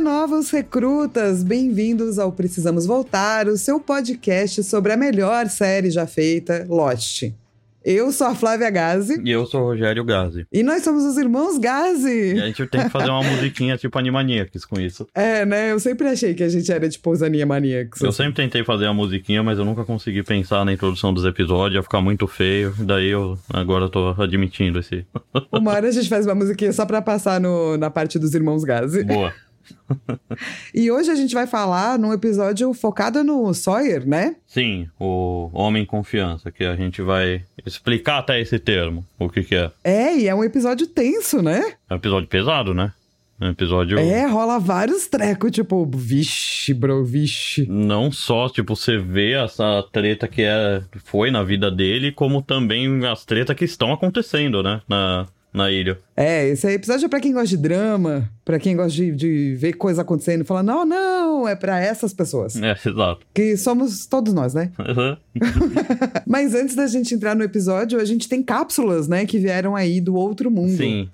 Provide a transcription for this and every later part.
Novos recrutas! Bem-vindos ao Precisamos Voltar, o seu podcast sobre a melhor série já feita, Lost. Eu sou a Flávia Gazi E eu sou o Rogério Gazi. e nós somos os irmãos E Gazi. a gente tem que fazer uma musiquinha tipo Animaniacs com isso. É, né? Eu sempre achei que a gente era tipo os Animaniacs. Eu sempre tentei fazer a musiquinha, mas eu nunca consegui pensar na introdução dos episódios, ia ficar muito feio. Daí eu agora tô admitindo esse. Uma hora a gente faz uma musiquinha só pra passar no- na parte dos irmãos Gazi. Boa. E hoje a gente vai falar num episódio focado no Sawyer, né? Sim, o Homem Confiança, que a gente vai explicar até esse termo, o que que é. É, e é um episódio tenso, né? É um episódio pesado, né? É um episódio. É, rola vários trecos, tipo, vixe, bro, vixe. Não só, tipo, você vê essa treta que é, foi na vida dele, como também as tretas que estão acontecendo, né? Na, na ilha. É, esse episódio é pra quem gosta de drama, pra quem gosta de, de ver coisa acontecendo e falar, não, não, é pra essas pessoas. É, exato. Que somos todos nós, né? Uhum. Mas antes da gente entrar no episódio, a gente tem cápsulas, né, que vieram aí do outro mundo. Sim.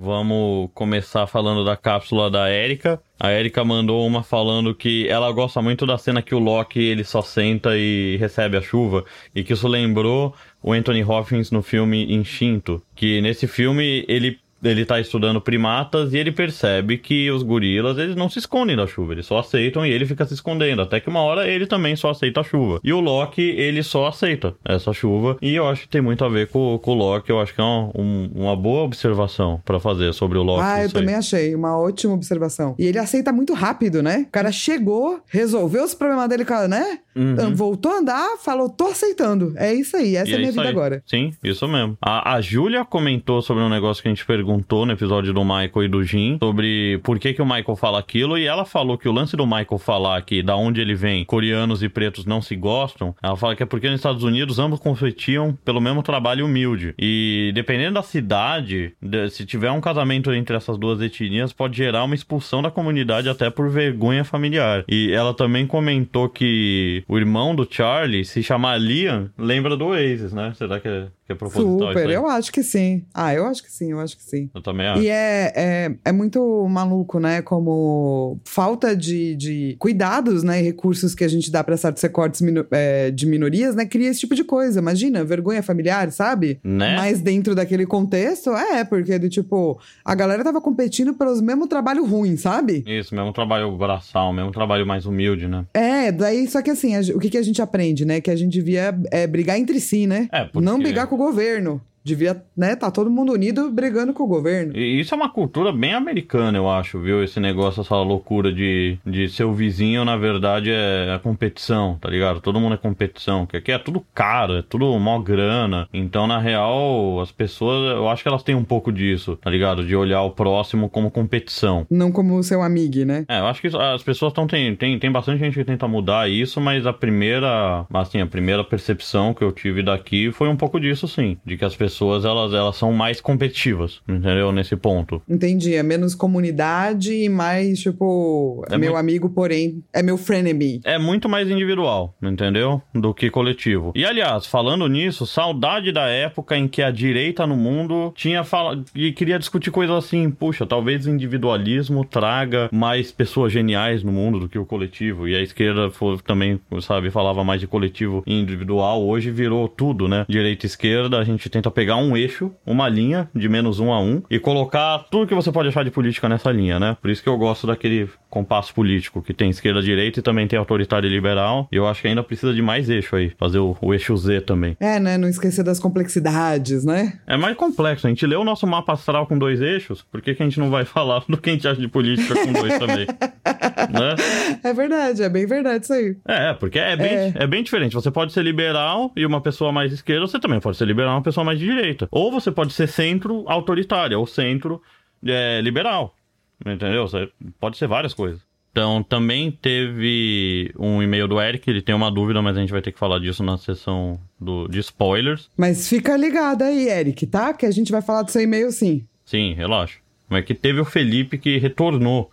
Vamos começar falando da cápsula da Erika. A Erika mandou uma falando que ela gosta muito da cena que o Loki ele só senta e recebe a chuva e que isso lembrou o Anthony Hopkins no filme Instinto, que nesse filme ele ele tá estudando primatas e ele percebe que os gorilas, eles não se escondem da chuva, eles só aceitam e ele fica se escondendo. Até que uma hora ele também só aceita a chuva. E o Loki, ele só aceita essa chuva. E eu acho que tem muito a ver com, com o Loki. Eu acho que é uma, um- uma boa observação pra fazer sobre o Loki. Ah, eu isso aí. também achei. Uma ótima observação. E ele aceita muito rápido, né? O cara chegou, resolveu os problemas dele, cara, né? Uhum. Voltou a andar, falou, tô aceitando. É isso aí, essa E é a minha isso vida aí. agora. Sim, isso mesmo. A, a Júlia comentou sobre um negócio que a gente perguntou no episódio do Michael e do Jim, sobre por que, que o Michael fala aquilo, e ela falou que o lance do Michael falar que da onde ele vem, coreanos e pretos não se gostam, ela fala que é porque nos Estados Unidos ambos competiam pelo mesmo trabalho humilde. E dependendo da cidade, de- se tiver um casamento entre essas duas etnias, pode gerar uma expulsão da comunidade até por vergonha familiar. E ela também comentou que o irmão do Charlie, se chamar Liam, lembra do Oasis, né? Será que é, que é proposital Super, eu acho que sim. Ah, eu acho que sim, eu acho que sim. Eu também acho. E é, é, é muito maluco, né? Como falta de, de cuidados, né? E recursos que a gente dá pra certos recortes mino- é, de minorias, né? Cria esse tipo de coisa. Imagina, vergonha familiar, sabe? Né? Mas dentro daquele contexto, é, porque do tipo, a galera tava competindo pelos mesmo trabalho ruim, sabe? Isso, mesmo trabalho braçal, mesmo trabalho mais humilde, né? É, daí, só que assim, a o que, que a gente aprende, né? Que a gente devia é, brigar entre si, né? É, porque- Não brigar com governo. Devia, né? Tá todo mundo unido brigando com o governo. E isso é uma cultura bem americana, eu acho, viu? Esse negócio, essa loucura de, de seu vizinho, na verdade, é a competição, tá ligado? Todo mundo é competição, que aqui é tudo caro, é tudo mó grana. Então, na real, as pessoas, eu acho que elas têm um pouco disso, tá ligado? De olhar o próximo como competição. Não como seu amigo, né? É, eu acho que as pessoas estão. Tem, tem, tem bastante gente que tenta mudar isso, mas a primeira. Assim, a primeira percepção que eu tive daqui foi um pouco disso, sim. De que as pessoas elas, elas são mais competitivas, entendeu? Nesse ponto. Entendi. É menos comunidade e mais, tipo, É meu muito- amigo, porém, é meu frenemy. É muito mais individual, entendeu? Do que coletivo. E aliás, falando nisso, saudade da época em que a direita no mundo tinha fala e queria discutir coisas assim, puxa, talvez o individualismo traga mais pessoas geniais no mundo do que o coletivo. E a esquerda foi, também, sabe, falava mais de coletivo e individual. Hoje virou tudo, né? Direita e esquerda, a gente tenta pegar um eixo, uma linha de menos um a um e colocar tudo que você pode achar de política nessa linha, né? Por isso que eu gosto daquele compasso político que tem esquerda, direita e também tem autoritário e liberal. E eu acho que ainda precisa de mais eixo aí, fazer o, o eixo Z também. É, né? Não esquecer das complexidades, né? É mais complexo, a gente lê o nosso mapa astral com dois eixos, por que, que a gente não vai falar do que a gente acha de política com dois também? né? É verdade, é bem verdade isso aí. É, porque é bem, É. é. bem diferente. Você pode ser liberal e uma pessoa mais esquerda, você também pode ser liberal e uma pessoa mais de direita. Ou você pode ser centro autoritário, ou centro é, liberal. Entendeu? Você pode ser várias coisas. Então, também teve um e-mail do Eric, ele tem uma dúvida, mas a gente vai ter que falar disso na sessão do, de spoilers. Mas fica ligado aí, Eric, tá? Que a gente vai falar do seu e-mail sim. Sim, relaxa. Mas que teve o Felipe que retornou.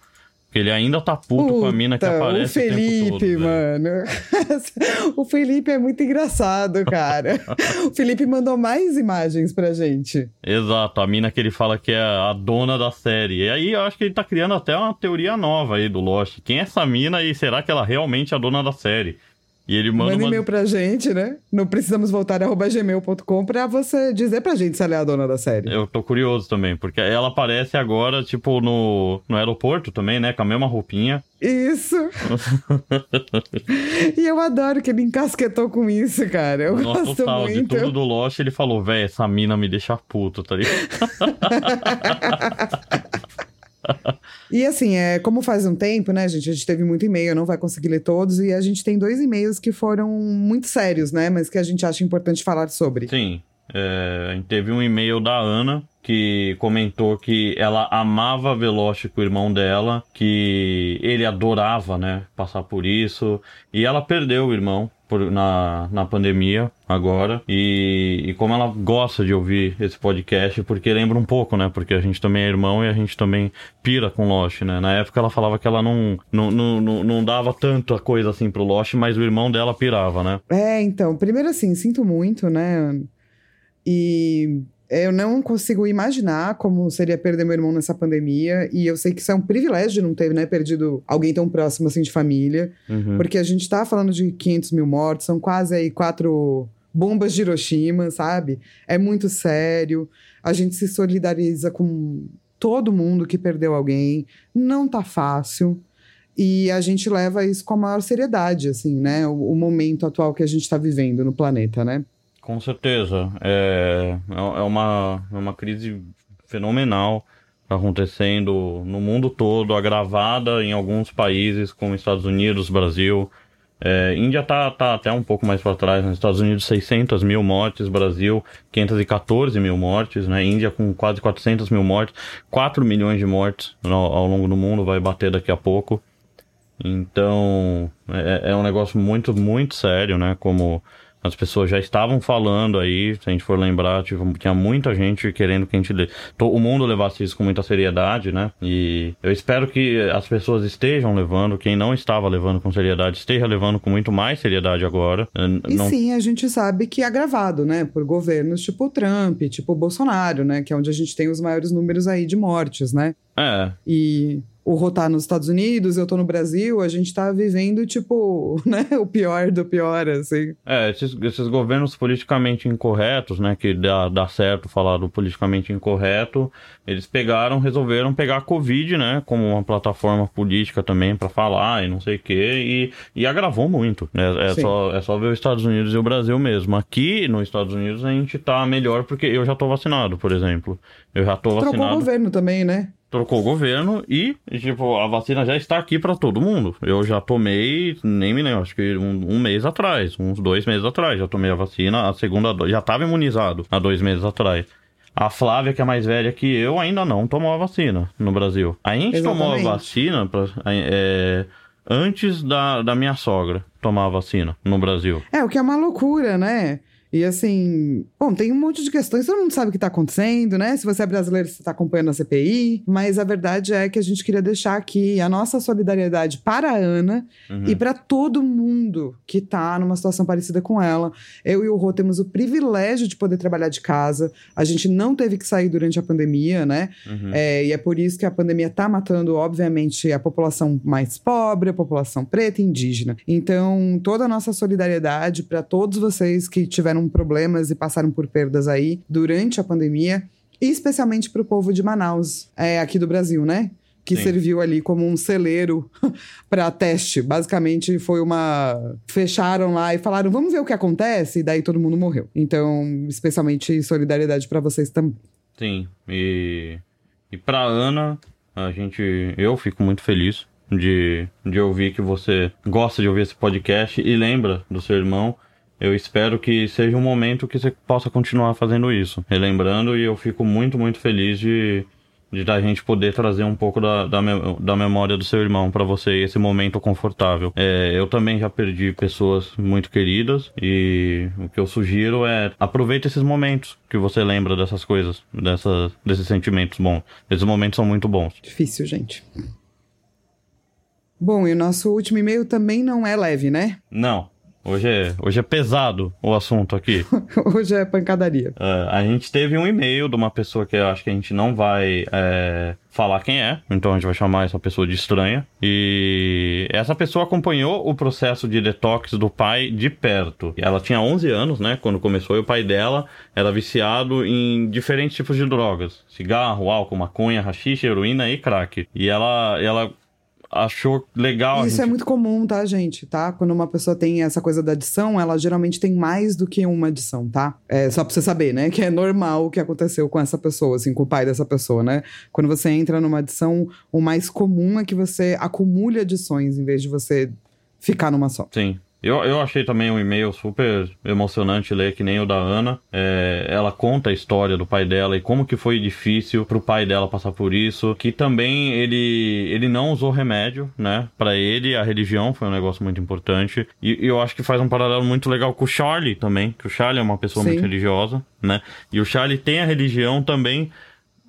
Ele ainda tá puto com a mina que Puta, aparece O Felipe, o todo, mano. o Felipe é muito engraçado, cara. o Felipe mandou mais imagens pra gente. Exato, a mina que ele fala que é a dona da série. E aí eu acho que ele tá criando até uma teoria nova aí do Lost. Quem é essa mina e será que ela realmente é a dona da série? E ele manda Manda uma... e-mail pra gente, né? Não precisamos voltar arroba gmail.com pra você dizer pra gente se ela é a dona da série. Eu tô curioso também, porque ela aparece agora, tipo, no, no aeroporto também, né? Com a mesma roupinha. Isso. e eu adoro que ele encasquetou com isso, cara. Eu Nossa, gosto total, de muito. tudo do Lost, ele falou, véi, essa mina me deixa puto, tá ligado? E assim, é, como faz um tempo, né, gente? A gente teve muito e-mail, não vai conseguir ler todos, e a gente tem dois e-mails que foram muito sérios, né? Mas que a gente acha importante falar sobre. Sim. É, a gente teve um e-mail da Ana que comentou que ela amava Veloce com o irmão dela, que ele adorava, né, passar por isso, e ela perdeu o irmão por- na, na pandemia agora, e, e como ela gosta de ouvir esse podcast, porque lembra um pouco, né, porque a gente também é irmão e a gente também pira com Lost, né, na época ela falava que ela não, não, não, não, não dava tanta coisa assim pro Lost, mas o irmão dela pirava, né. É, então, primeiro assim, sinto muito, né? E eu não consigo imaginar como seria perder meu irmão nessa pandemia. E eu sei que isso é um privilégio de não ter, né, perdido alguém tão próximo assim de família. Uhum. Porque a gente tá falando de 500 mil mortos, são quase aí quatro bombas de Hiroshima, sabe? É muito sério. A gente se solidariza com todo mundo que perdeu alguém. Não tá fácil. E a gente leva isso com a maior seriedade, assim, né? O, o momento atual que a gente tá vivendo no planeta, né? Com certeza. É, é uma, é uma crise fenomenal acontecendo no mundo todo, agravada em alguns países, como Estados Unidos, Brasil. É, Índia tá, tá até um pouco mais para trás, nos Estados Unidos 600 mil mortes, Brasil 514 mil mortes, né? Índia com quase 400 mil mortes, 4 milhões de mortes ao, ao longo do mundo, vai bater daqui a pouco. Então, é, é um negócio muito, muito sério, né? Como as pessoas já estavam falando aí, se a gente for lembrar, tipo, tinha muita gente querendo que a gente to- o mundo levasse isso com muita seriedade, né? E eu espero que as pessoas estejam levando, quem não estava levando com seriedade, esteja levando com muito mais seriedade agora. N- E Não... sim, a gente sabe que é agravado, né? Por governos tipo o Trump, tipo o Bolsonaro, né? Que é onde a gente tem os maiores números aí de mortes, né? É, E o Rô tá nos Estados Unidos, eu tô no Brasil, a gente tá vivendo, tipo, né? O pior do pior, assim. É, esses, esses governos politicamente incorretos, né, que dá, dá certo falar do politicamente incorreto, eles pegaram, resolveram pegar a Covid, né, como uma plataforma política também para falar e não sei o quê, e, e agravou muito, né, é Sim. só, é só ver os Estados Unidos e o Brasil mesmo. Aqui nos Estados Unidos a gente tá melhor porque eu já tô vacinado, por exemplo. Eu já tô Trocou o vacinado governo também, né? Trocou o governo e, tipo, a vacina já está aqui para todo mundo. Eu já tomei, nem me lembro, acho que um, um mês atrás, uns dois meses atrás, já tomei a vacina, a segunda já estava imunizado há dois meses atrás. A Flávia, que é mais velha que eu, ainda não tomou a vacina no Brasil. A gente tomou a Exatamente. vacina pra, é, antes da, da minha sogra tomar a vacina no Brasil. É, o que é uma loucura, né? E assim, bom, tem um monte de questões, todo mundo sabe o que tá acontecendo, né? Se você é brasileiro, você tá acompanhando a CPI, mas a verdade é que a gente queria deixar aqui a nossa solidariedade para a Ana Uhum. e para todo mundo que tá numa situação parecida com ela. Eu e o Rô temos o privilégio de poder trabalhar de casa, a gente não teve que sair durante a pandemia, né? Uhum. É, e é por isso que a pandemia tá matando, obviamente, a população mais pobre, a população preta e indígena. Então, toda a nossa solidariedade para todos vocês que tiveram problemas e passaram por perdas aí durante a pandemia, e especialmente para o povo de Manaus, é, aqui do Brasil, né? Que Sim. serviu ali como um celeiro para teste. Basicamente, foi uma. Fecharam lá e falaram: vamos ver o que acontece, e daí todo mundo morreu. Então, especialmente solidariedade para vocês também. Sim, e, e pra Ana, a gente, eu fico muito feliz de, de ouvir que você gosta de ouvir esse podcast e lembra do seu irmão. Eu espero que seja um momento que você possa continuar fazendo isso, relembrando, e eu fico muito, muito feliz de, de a gente poder trazer um pouco da, da, da memória do seu irmão para você, esse momento confortável. É, eu também já perdi pessoas muito queridas e o que eu sugiro é aproveite esses momentos que você lembra dessas coisas, dessas, desses sentimentos bons. Esses momentos são muito bons. Difícil, gente. Bom, e o nosso último e-mail também não é leve, né? Não. Hoje é, hoje é pesado o assunto aqui. hoje é pancadaria. Uh, a gente teve um e-mail de uma pessoa que eu acho que a gente não vai é, falar quem é, então a gente vai chamar essa pessoa de estranha. E essa pessoa acompanhou o processo de detox do pai de perto. Ela tinha 11 anos, né, quando começou, e o pai dela era viciado em diferentes tipos de drogas: cigarro, álcool, maconha, rachixe, heroína e crack. E ela, ela achou legal. Isso gente... é muito comum, tá, gente? Tá? Quando uma pessoa tem essa coisa da adição, ela geralmente tem mais do que uma adição, tá? É só pra você saber, né? Que é normal o que aconteceu com essa pessoa, assim, com o pai dessa pessoa, né? Quando você entra numa adição, o mais comum é que você acumule adições em vez de você ficar numa só. Sim. Eu, eu achei também um e-mail super emocionante ler, que nem o da Ana. É, ela conta a história do pai dela e como que foi difícil pro pai dela passar por isso. Que também ele, ele não usou remédio, né? Para ele, a religião foi um negócio muito importante. E, e, eu acho que faz um paralelo muito legal com o Charlie também, que o Charlie é uma pessoa Sim. muito religiosa, né? E o Charlie tem a religião também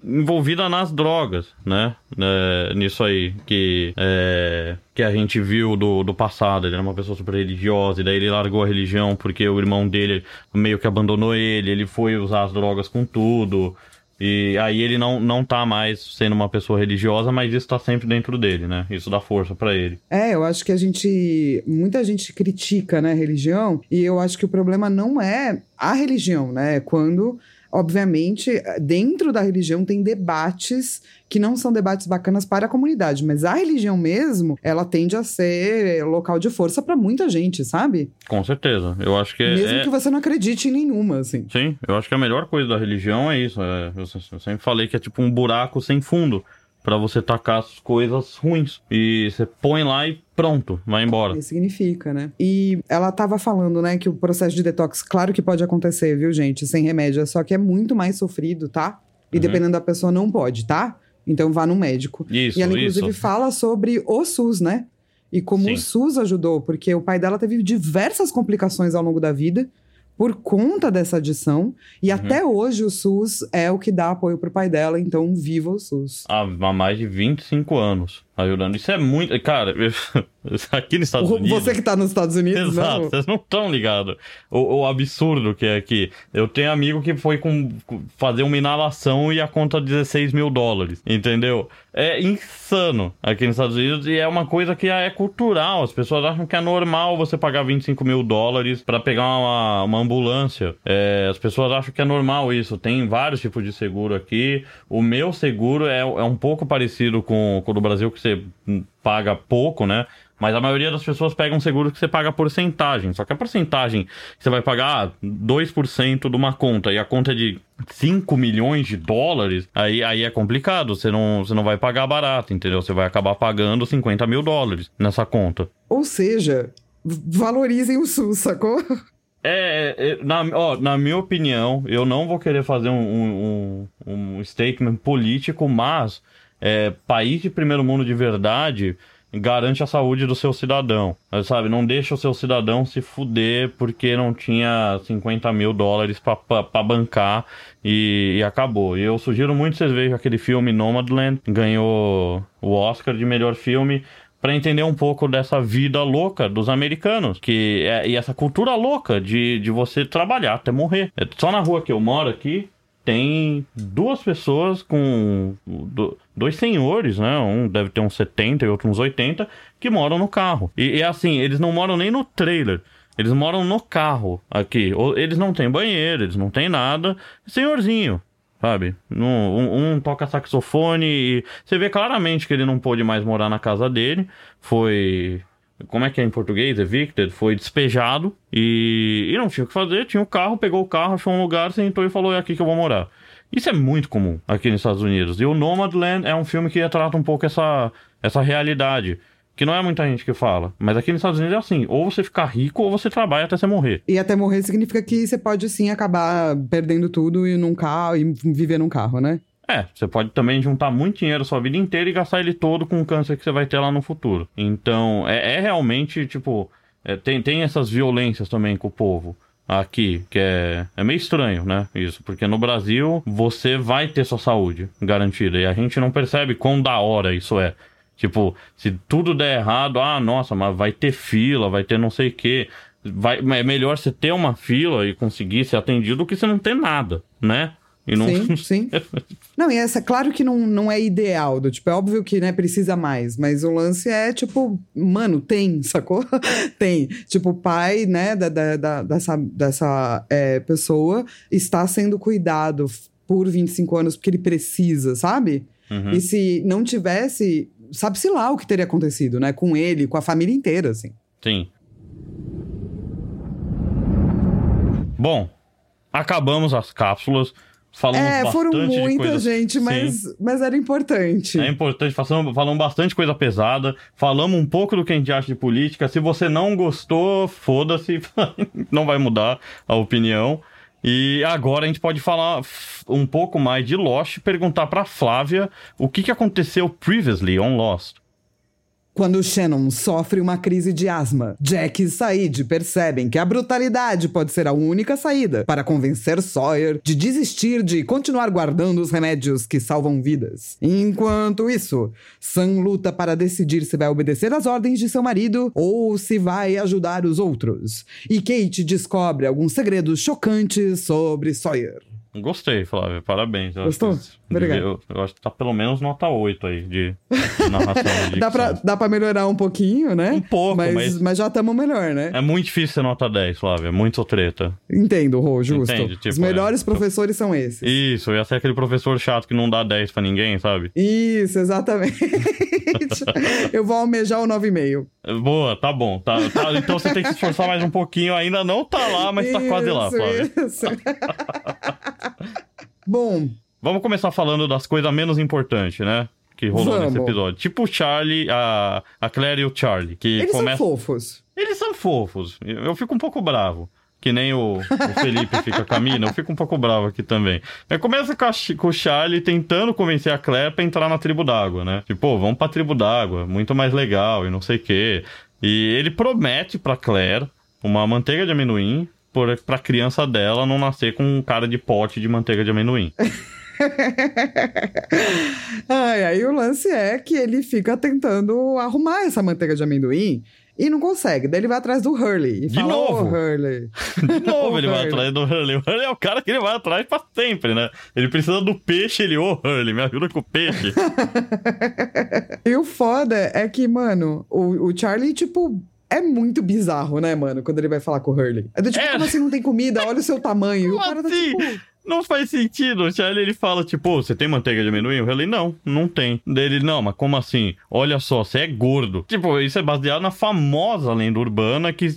envolvida nas drogas, né? É, nisso aí, que, é, que a gente viu do, do passado. Ele era uma pessoa super religiosa, e daí ele largou a religião porque o irmão dele meio que abandonou ele, ele foi usar as drogas com tudo. E aí ele não, não tá mais sendo uma pessoa religiosa, mas isso tá sempre dentro dele, né? Isso dá força para ele. É, eu acho que a gente. Muita gente critica, né, religião, e eu acho que o problema não é a religião, né? É quando obviamente, dentro da religião tem debates que não são debates bacanas para a comunidade, mas a religião mesmo, ela tende a ser local de força para muita gente, sabe? Com certeza. Eu acho que mesmo é... que você não acredite em nenhuma, assim. Sim, eu acho que a melhor coisa da religião é isso. É... eu sempre falei que é tipo um buraco sem fundo para você tacar as coisas ruins. E você põe lá e pronto, vai embora. Isso significa, né? E ela tava falando, né, que o processo de detox, claro que pode acontecer, viu, gente, sem remédio, só que é muito mais sofrido, tá? E uhum. dependendo da pessoa, não pode, tá? Então vá no médico. Isso, e ela, inclusive, isso. fala sobre o SUS, né? E como Sim. o SUS ajudou, porque o pai dela teve diversas complicações ao longo da vida por conta dessa adição. E uhum. até hoje o SUS é o que dá apoio pro pai dela, então viva o SUS. Há mais de 25 anos ajudando. Isso é muito. Cara, aqui nos Estados Unidos. Você que tá nos Estados Unidos, Exato, não. vocês não estão ligados. O, o, absurdo que é aqui. Eu tenho amigo que foi com, fazer uma inalação e a conta 16 mil dólares. Entendeu? É insano aqui nos Estados Unidos e é uma coisa que é cultural. As pessoas acham que é normal você pagar 25 mil dólares para pegar uma, uma ambulância. É, as pessoas acham que é normal isso. Tem vários tipos de seguro aqui. O meu seguro é, é um pouco parecido com, com o do Brasil, que você paga pouco, né? Mas a maioria das pessoas pega um seguro que você paga porcentagem. Só que a porcentagem você vai pagar 2% de uma conta e a conta é de 5 milhões de dólares, aí, aí é complicado. Você não, você não vai pagar barato, entendeu? Você vai acabar pagando 50 mil dólares nessa conta. Ou seja, valorizem o SUS, sacou? É, é, é na, ó, na minha opinião, eu não vou querer fazer um, um, um statement político, mas é, país de primeiro mundo de verdade garante a saúde do seu cidadão. Sabe, não deixa o seu cidadão se fuder porque não tinha 50 mil dólares para bancar e, e, acabou. E eu sugiro muito vocês vejam aquele filme Nomadland, ganhou o Oscar de melhor filme para entender um pouco dessa vida louca dos americanos, que é, e essa cultura louca de, de você trabalhar até morrer. É só na rua que eu moro aqui, tem duas pessoas com dois senhores, né? Um deve ter uns 70 e outro uns 80, que moram no carro. E, e assim, eles não moram nem no trailer. Eles moram no carro aqui. Eles não têm banheiro, eles não têm nada. Senhorzinho, sabe? Um, um, toca saxofone e você vê claramente que ele não pôde mais morar na casa dele. Foi como é que é em português? Evicted, foi despejado e, e não tinha o que fazer, tinha o carro, pegou o carro, achou um lugar, sentou e falou: é aqui que eu vou morar. Isso é muito comum aqui nos Estados Unidos. E o Nomadland é um filme que retrata um pouco essa, essa realidade. Que não é muita gente que fala. Mas aqui nos Estados Unidos é assim: ou você ficar rico ou você trabalha até você morrer. E até morrer significa que você pode sim acabar perdendo tudo e num carro e viver num carro, né? É, você pode também juntar muito dinheiro a sua vida inteira e gastar ele todo com o câncer que você vai ter lá no futuro. Então, é, é realmente, tipo, é, tem, tem essas violências também com o povo aqui, que é, é meio estranho, né? Isso, porque no Brasil você vai ter sua saúde garantida e a gente não percebe quão da hora isso é. Tipo, se tudo der errado, ah, nossa, mas vai ter fila, vai ter não sei o quê. Vai, é melhor você ter uma fila e conseguir ser atendido do que você não ter nada, né? E não... Sim, sim. não, e essa, claro que não, não é ideal, do tipo, é óbvio que, né, precisa mais, mas o lance é, tipo, mano, tem, sacou? tem. Tipo, o pai, né, da, da, da dessa, dessa é, pessoa está sendo cuidado por 25 anos porque ele precisa, sabe? Uhum. E se não tivesse, sabe-se lá o que teria acontecido, né, com ele, com a família inteira, assim. Sim. Bom, acabamos as cápsulas. Falamos é, foram muita gente, mas, mas era importante. É importante, falamos, falamos bastante coisa pesada, falamos um pouco do que a gente acha de política. Se você não gostou, foda-se, não vai mudar a opinião. E agora a gente pode falar um pouco mais de Lost e perguntar para Flávia o que, que aconteceu previously on Lost. Quando Shannon sofre uma crise de asma, Jack e Said percebem que a brutalidade pode ser a única saída para convencer Sawyer de desistir de continuar guardando os remédios que salvam vidas. Enquanto isso, Sam luta para decidir se vai obedecer às ordens de seu marido ou se vai ajudar os outros. E Kate descobre alguns segredos chocantes sobre Sawyer. Gostei, Flávio. Parabéns. Gostou? Obrigado. Eu, eu, acho que tá pelo menos nota 8 aí de narração. De dá, pra, dá pra melhorar um pouquinho, né? Um pouco, mas... Mas, mas já estamos melhor, né? É muito difícil ser nota 10, Flávio. É muito treta. Entendo, Rô, justo. Entende, tipo, Os melhores é... professores são esses. Isso, ia ser aquele professor chato que não dá 10 pra ninguém, sabe? Isso, exatamente. eu vou almejar o 9,5. Boa, tá bom. Tá, tá, então você tem que se esforçar mais um pouquinho. Ainda não tá lá, mas tá quase lá, Flávio. Isso. Bom. Vamos começar falando das coisas menos importantes, né? Que rolou Vamos. nesse episódio. Tipo o Charlie, a, a Claire e o Charlie. Que Eles começa... são fofos. Eles são fofos. Eu fico um pouco bravo. Que nem o, o Felipe fica com a mina, eu fico um pouco bravo aqui também. Mas começa com, a, com o Charlie tentando convencer a Claire pra entrar na tribo d'água, né? Tipo, pô, vamos pra tribo d'água, muito mais legal e não sei o quê. E ele promete pra Claire uma manteiga de amendoim por, pra criança dela não nascer com um cara de pote de manteiga de amendoim. Ai, aí o lance é que ele fica tentando arrumar essa manteiga de amendoim e não consegue. Daí ele vai atrás do Hurley. E de fala, novo? Oh, Hurley. De novo ele vai atrás do Hurley. O Hurley é o cara que ele vai atrás pra sempre, né? Ele precisa do peixe, ele, ô oh, Hurley, me ajuda com o peixe. e o foda é que, mano, o, o Charlie, tipo, é muito bizarro, né, mano? Quando ele vai falar com o Hurley. É do tipo, é. como assim não tem comida? Olha o seu tamanho. Como e o cara tá assim? tá tipo. Não faz sentido. O Charlie ele fala, tipo, você tem manteiga de amendoim? Eu falei, não, não tem. Dele, não, mas como assim? Olha só, você é gordo. Tipo, isso é baseado na famosa lenda urbana que,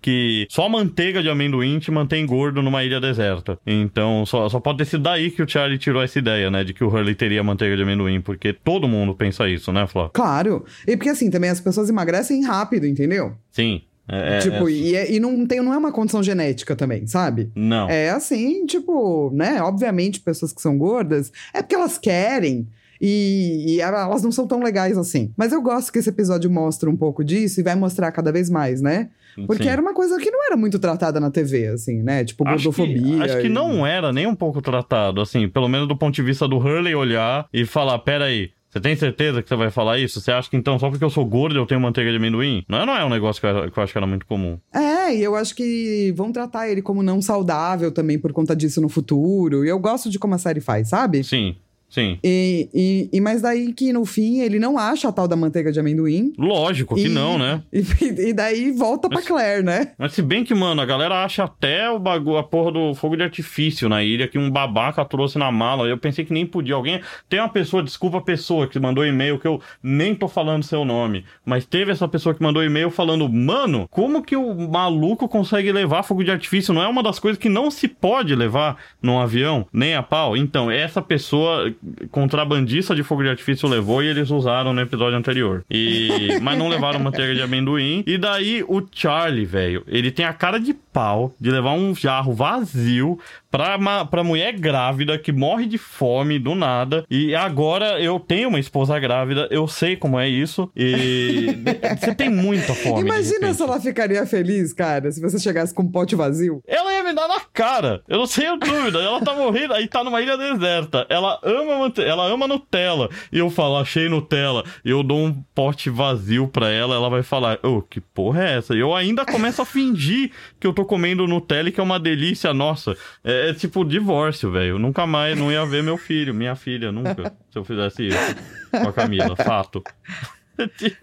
que só manteiga de amendoim te mantém gordo numa ilha deserta. Então, só, só pode ter sido daí que o Charlie tirou essa ideia, né? De que o Hurley teria manteiga de amendoim, porque todo mundo pensa isso, né, Flá? Claro. E porque assim, também as pessoas emagrecem rápido, entendeu? Sim. É, é, tipo, é... E, é, e não, tem, não é uma condição genética também, sabe? Não. É assim, tipo, né? Obviamente, pessoas que são gordas, é porque elas querem. E, e, elas não são tão legais assim. Mas eu gosto que esse episódio mostra um pouco disso e vai mostrar cada vez mais, né? Porque Sim. era uma coisa que não era muito tratada na TV, assim, né? Tipo, gordofobia. Acho que, acho que não era nem um pouco tratado, assim, pelo menos do ponto de vista do Hurley olhar e falar: peraí, você tem certeza que você vai falar isso? Você acha que então só porque eu sou gordo eu tenho manteiga de amendoim? Não é, não é um negócio que eu, que eu acho que era muito comum. É, e eu acho que vão tratar ele como não saudável também por conta disso no futuro. E eu gosto de como a série faz, sabe? Sim. Sim. E, e, e, mas daí que no fim ele não acha a tal da manteiga de amendoim. Lógico que não, né? E, e daí volta mas, pra Claire, né? Mas se bem que, mano, a galera acha até o bagulho, a porra do fogo de artifício na ilha que um babaca trouxe na mala. Eu pensei que nem podia. Alguém. Tem uma pessoa, desculpa a pessoa que mandou e-mail, que eu nem tô falando seu nome. Mas teve essa pessoa que mandou e-mail falando, mano, como que o maluco consegue levar fogo de artifício? Não é uma das coisas que não se pode levar num avião, nem a pau. Então, essa pessoa contrabandista de fogo de artifício levou e eles usaram no episódio anterior. E mas não levaram manteiga de amendoim. E daí o Charlie, velho, ele tem a cara de pau de levar um jarro vazio pra, uma, pra mulher grávida que morre de fome do nada. E agora eu tenho uma esposa grávida, eu sei como é isso. E você tem muita fome. Imagina se ela ficaria feliz, cara, se você chegasse com um pote vazio. Ela ia me dar na cara. Eu não tenho dúvida. Ela tá morrendo, aí tá numa ilha deserta. Ela ama mante... ela ama Nutella. E eu falo, achei Nutella. E eu dou um pote vazio pra ela, ela vai falar, ô, que porra é essa? E eu ainda começo a fingir que eu tô comendo Nutella e que é uma delícia, nossa. É, é tipo divórcio, velho. Nunca mais não ia ver meu filho, minha filha, nunca. Se eu fizesse isso com a Camila, fato.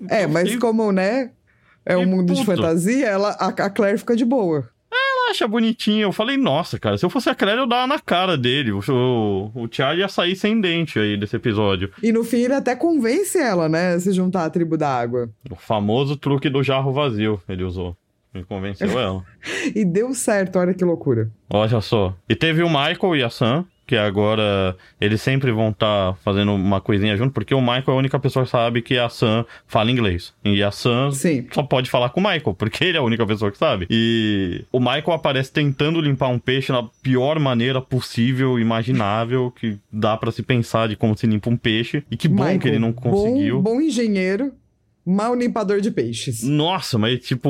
É, mas como, né? É um mundo de puto. fantasia, ela, a, a Claire fica de boa. Acha bonitinho. Eu falei, nossa, cara, se eu fosse a Claire, eu dava na cara dele. O, o, o Charlie ia sair sem dente aí desse episódio. E no fim ele até convence ela, né? A se juntar à tribo da água. O famoso truque do jarro vazio ele usou. Me convenceu ela. E deu certo, olha que loucura. Olha só. E teve o Michael e a Sam, que agora eles sempre vão estar fazendo uma coisinha junto, porque o Michael é a única pessoa que sabe que a Sam fala inglês. E a Sam Sim. só pode falar com o Michael, porque ele é a única pessoa que sabe. E o Michael aparece tentando limpar um peixe na pior maneira possível, imaginável, que dá pra se pensar de como se limpa um peixe. E que bom Michael, que ele não conseguiu. Bom, bom engenheiro, mau limpador de peixes. Nossa, mas tipo,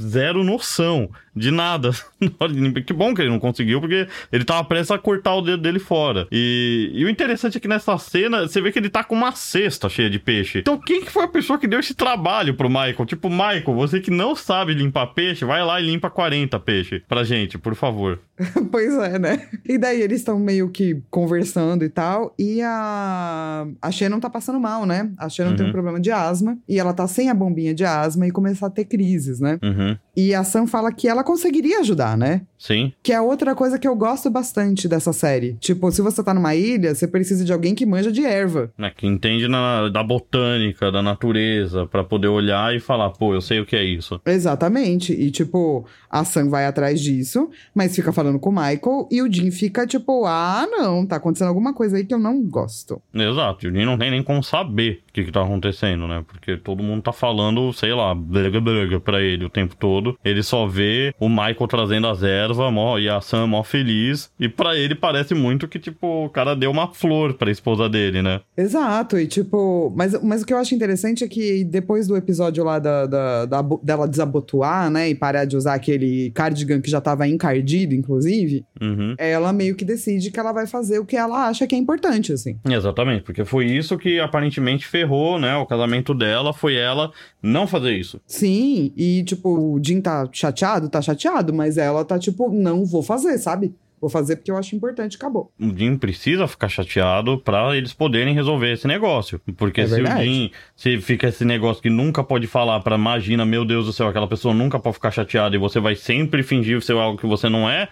zero noção de nada. que bom que ele não conseguiu, porque ele tava prestes a cortar o dedo dele fora. E, e o interessante é que nessa cena, você vê que ele tá com uma cesta cheia de peixe. Então quem que foi a pessoa que deu esse trabalho pro Michael? Tipo, Michael, você que não sabe limpar peixe, vai lá e limpa 40 peixes pra gente, por favor. pois é, né? E daí eles estão meio que conversando e tal. E a, a Shannon tá passando mal, né? A Shannon tem um Uhum. problema de asma. E ela tá sem a bombinha de asma e começa a ter crises, né? Uhum. E a Sam fala que ela conseguiria ajudar, né? Sim. Que é outra coisa que eu gosto bastante dessa série. Tipo, se você tá numa ilha, você precisa de alguém que manja de erva. Né, que entende na- da botânica, da natureza, pra poder olhar e falar, pô, eu sei o que é isso. Exatamente. E, tipo, a Sam vai atrás disso, mas fica falando com o Michael e o Jim fica, tipo, ah, não, tá acontecendo alguma coisa aí que eu não gosto. Exato, e o Jim não tem nem como saber o que, que tá acontecendo, né? Porque todo mundo tá falando, sei lá, brega, brega pra ele o tempo todo. Ele só vê o Michael trazendo as ervas mó, e a Sam mó feliz. E pra ele parece muito que, tipo, o cara deu uma flor pra esposa dele, né? Exato, e tipo, mas, mas o que eu acho interessante é que depois do episódio lá da, da, da dela desabotoar, né, e parar de usar aquele cardigan que já tava encardido, inclusive, Uhum. ela meio que decide que ela vai fazer o que ela acha que é importante, assim. Exatamente, porque foi isso que aparentemente ferrou, né? O casamento dela foi ela não fazer isso. Sim, e tipo, o Jim tá chateado, tá chateado, mas ela tá tipo, não vou fazer, sabe? Vou fazer porque eu acho importante, acabou. o Jim precisa ficar chateado pra eles poderem resolver esse negócio. Porque É se verdade. o Jim, se fica esse negócio que nunca pode falar pra imagina, meu Deus do céu, aquela pessoa nunca pode ficar chateada e você vai sempre fingir ser algo que você não é,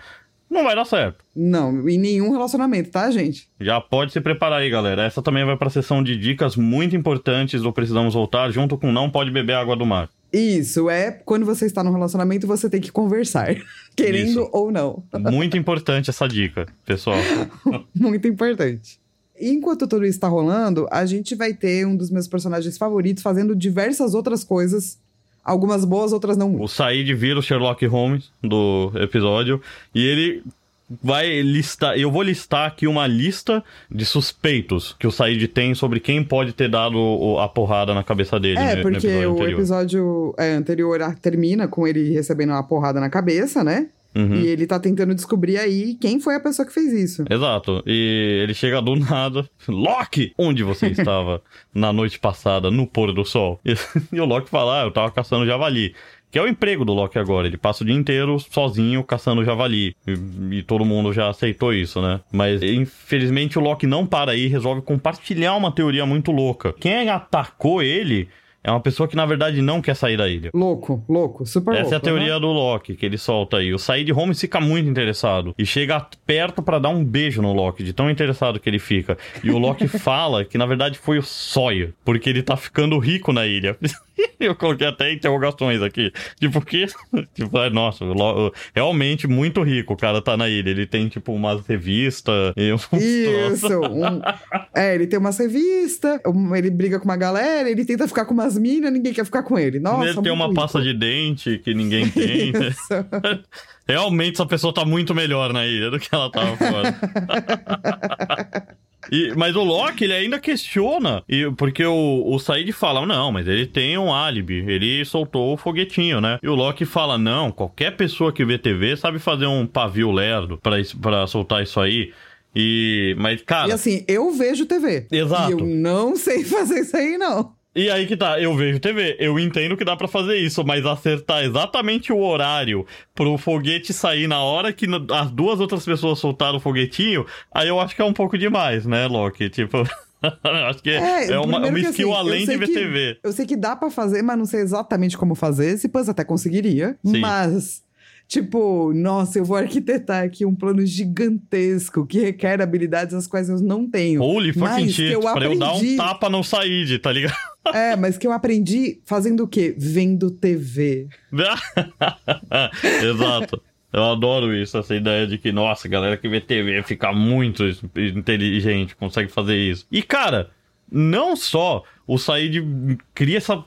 não vai dar certo. Não, em nenhum relacionamento, tá, gente? Já pode se preparar aí, galera. Essa também vai pra sessão de dicas muito importantes do Precisamos Voltar, junto com Não Pode Beber Água do Mar. Isso, é quando você está num relacionamento, você tem que conversar. Querendo Isso. ou não. Muito importante essa dica, pessoal. Muito importante. Enquanto tudo isso tá rolando, a gente vai ter um dos meus personagens favoritos fazendo diversas outras coisas. Algumas boas, outras não muito. O Said vira o Sherlock Holmes do episódio e ele vai listar. Eu vou listar aqui uma lista de suspeitos que o Said tem sobre quem pode ter dado a porrada na cabeça dele. É, porque episódio o episódio é, anterior termina com ele recebendo uma porrada na cabeça, né? Uhum. E ele tá tentando descobrir aí quem foi a pessoa que fez isso. Exato. E ele chega do nada. Loki! Onde você estava na noite passada, no pôr do sol? E, o Loki fala: ah, eu tava caçando javali. Que é o emprego do Loki agora. Ele passa o dia inteiro sozinho caçando javali. E, e todo mundo já aceitou isso, né? Mas infelizmente o Loki não para aí e resolve compartilhar uma teoria muito louca. Quem atacou ele é uma pessoa que na verdade não quer sair da ilha. Louco, louco, super Essa louco. é a teoria aham. do Loki que ele solta aí. O Said Holmes fica muito interessado e chega perto pra dar um beijo no Loki, de tão interessado que ele fica. E o Loki fala que na verdade foi o Sawyer, porque ele tá ficando rico na ilha. Eu coloquei até interrogações aqui. Tipo, o quê? Tipo, é, nossa, realmente muito rico o cara tá na ilha. Ele tem, tipo, umas revistas. Isso. um- é, ele tem umas revistas, ele briga com uma galera, ele tenta ficar com umas minas, ninguém quer ficar com ele. Nossa, ele tem uma rico. pasta de dente que ninguém tem. Realmente essa pessoa tá muito melhor na ilha do que ela tava fora. E- mas o Loki, ele ainda questiona, e, porque o, o Said fala, não, mas ele tem um álibi, ele soltou o foguetinho, né? E o Loki fala, não, qualquer pessoa que vê TV sabe fazer um pavio lerdo pra soltar isso aí. E, mas, cara, E assim, eu vejo TV. Exato. E eu não sei fazer isso aí, não. E aí que tá, eu vejo TV, eu entendo que dá pra fazer isso, mas acertar exatamente o horário pro foguete sair na hora que as duas outras pessoas soltaram o foguetinho, aí eu acho que é um pouco demais, né, Loki? Tipo, acho que é, é uma, uma skill assim, além de ver TV. Eu sei que dá pra fazer, mas não sei exatamente como fazer. Se Pans até conseguiria. Sim. Mas, tipo, nossa, eu vou arquitetar aqui um plano gigantesco que requer habilidades as quais eu não tenho. Holy fucking shit, eu pra eu dar um aprendi- tapa no Said, tá ligado? É, mas que eu aprendi fazendo o quê? Vendo TV. Exato. Eu adoro isso, essa ideia de que, nossa, a galera que vê TV fica muito inteligente, consegue fazer isso. E, cara, não só o Said cria essa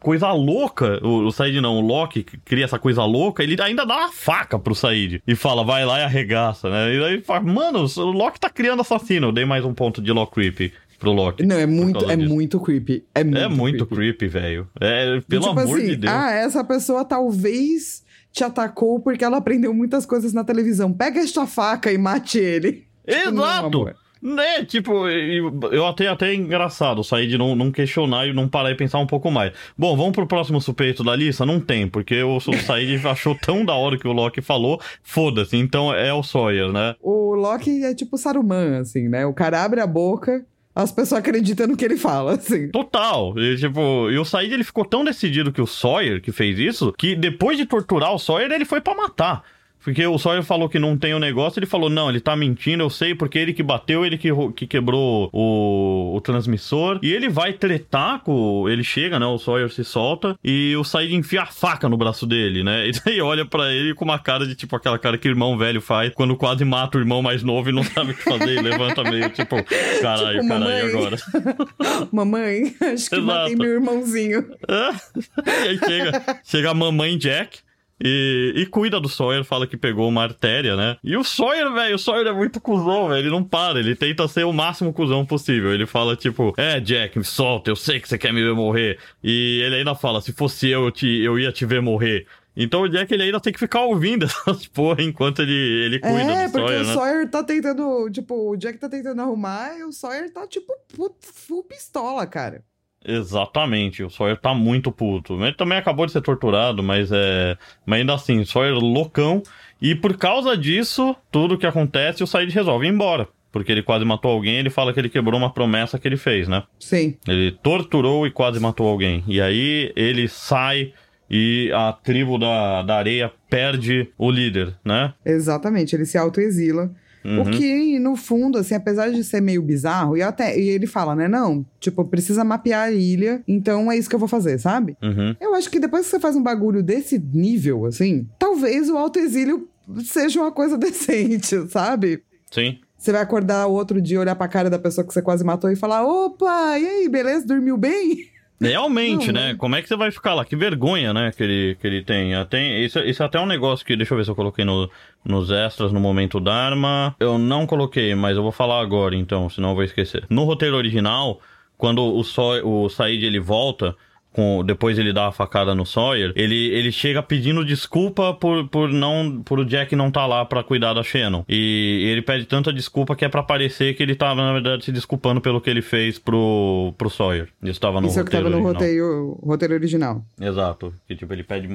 coisa louca, o, Said não, o Loki cria essa coisa louca, ele ainda dá uma faca pro Said e fala, vai lá e arregaça, né? E aí fala, mano, o Loki tá criando assassino. Eu dei mais um ponto de Lock Creepy pro Loki. Não, é muito, é disso. muito creepy. É muito, É muito creepy. creepy, velho. É, pelo tipo amor assim, de Deus. ah, essa pessoa talvez te atacou porque ela aprendeu muitas coisas na televisão. Pega esta faca e mate ele. Tipo, não, Exato! Né, tipo, eu até até engraçado sair de não, não questionar e não parar e pensar um pouco mais. Bom, vamos pro próximo suspeito da lista? Não tem, porque o, o Said achou tão da hora que o Loki falou, foda-se, então é o Sawyer, né? O Loki é tipo Saruman, assim, né? O cara abre a boca, as pessoas acreditam no que ele fala, assim. Total. E, tipo, e o Said ele ficou tão decidido que o Sawyer que fez isso, que depois de torturar o Sawyer, ele foi pra matar. Porque o Sawyer falou que não tem o negócio, ele falou, não, ele tá mentindo, eu sei, porque ele que bateu, ele que, que quebrou o, o transmissor. E ele vai tretar com. Ele chega, né? O Sawyer se solta e o Said enfia a faca no braço dele, né? E daí olha pra ele com uma cara de tipo aquela cara que irmão velho faz quando quase mata o irmão mais novo e não sabe o que fazer e levanta meio, tipo, caralho, Tipo, caralho, agora. Mamãe, acho que Exato. matei meu irmãozinho. e aí chega, chega a mamãe Jack e, e cuida do Sawyer, fala que pegou uma artéria, né? E o Sawyer, velho, o Sawyer é muito cuzão, velho. Ele não para, ele tenta ser o máximo cuzão possível. Ele fala, tipo, é, Jack, me solta, eu sei que você quer me ver morrer. E ele ainda fala, se fosse eu, eu, te, eu ia te ver morrer. Então o Jack ele ainda tem que ficar ouvindo essas porra enquanto ele, ele cuida É, do porque Sawyer, o né? Sawyer tá tentando, tipo, o Jack tá tentando arrumar e o Sawyer tá, tipo, full pistola, cara. Exatamente, o Sawyer tá muito puto. Ele também acabou de ser torturado, mas é. Mas ainda assim, Sawyer loucão. E por causa disso, tudo que acontece, o Said resolve ir embora. Porque ele quase matou alguém, ele fala que ele quebrou uma promessa que ele fez, né? Sim. Ele torturou e quase matou alguém. E aí ele sai e a tribo da, da areia perde o líder, né? Exatamente, ele se autoexila. Uhum. O que, no fundo, assim, apesar de ser meio bizarro, e até e ele fala, né? Não, tipo, precisa mapear a ilha, então é isso que eu vou fazer, sabe? Uhum. Eu acho que depois que você faz um bagulho desse nível, assim, talvez o autoexílio seja uma coisa decente, sabe? Sim. Você vai acordar outro dia, olhar pra cara da pessoa que você quase matou e falar: opa, e aí, beleza? Dormiu bem? Realmente, Não, né? né? Como é que você vai ficar lá? Que vergonha, né? Que ele, que ele tem. Tem isso, isso é até um negócio que. Deixa eu ver se eu coloquei no, nos extras no momento Dharma. Eu não coloquei, mas eu vou falar agora então, senão eu vou esquecer. No roteiro original, quando o, so, o Said ele volta. Com, depois ele dá a facada no Sawyer, ele, ele chega pedindo desculpa por, por não por o Jack não tá lá pra cuidar da Shannon. E ele pede tanta desculpa que é pra parecer que ele tava, na verdade, se desculpando pelo que ele fez pro, pro Sawyer. Isso tava no Isso é roteiro tava no original. roteiro, roteiro original. Exato. Que tipo, ele pede.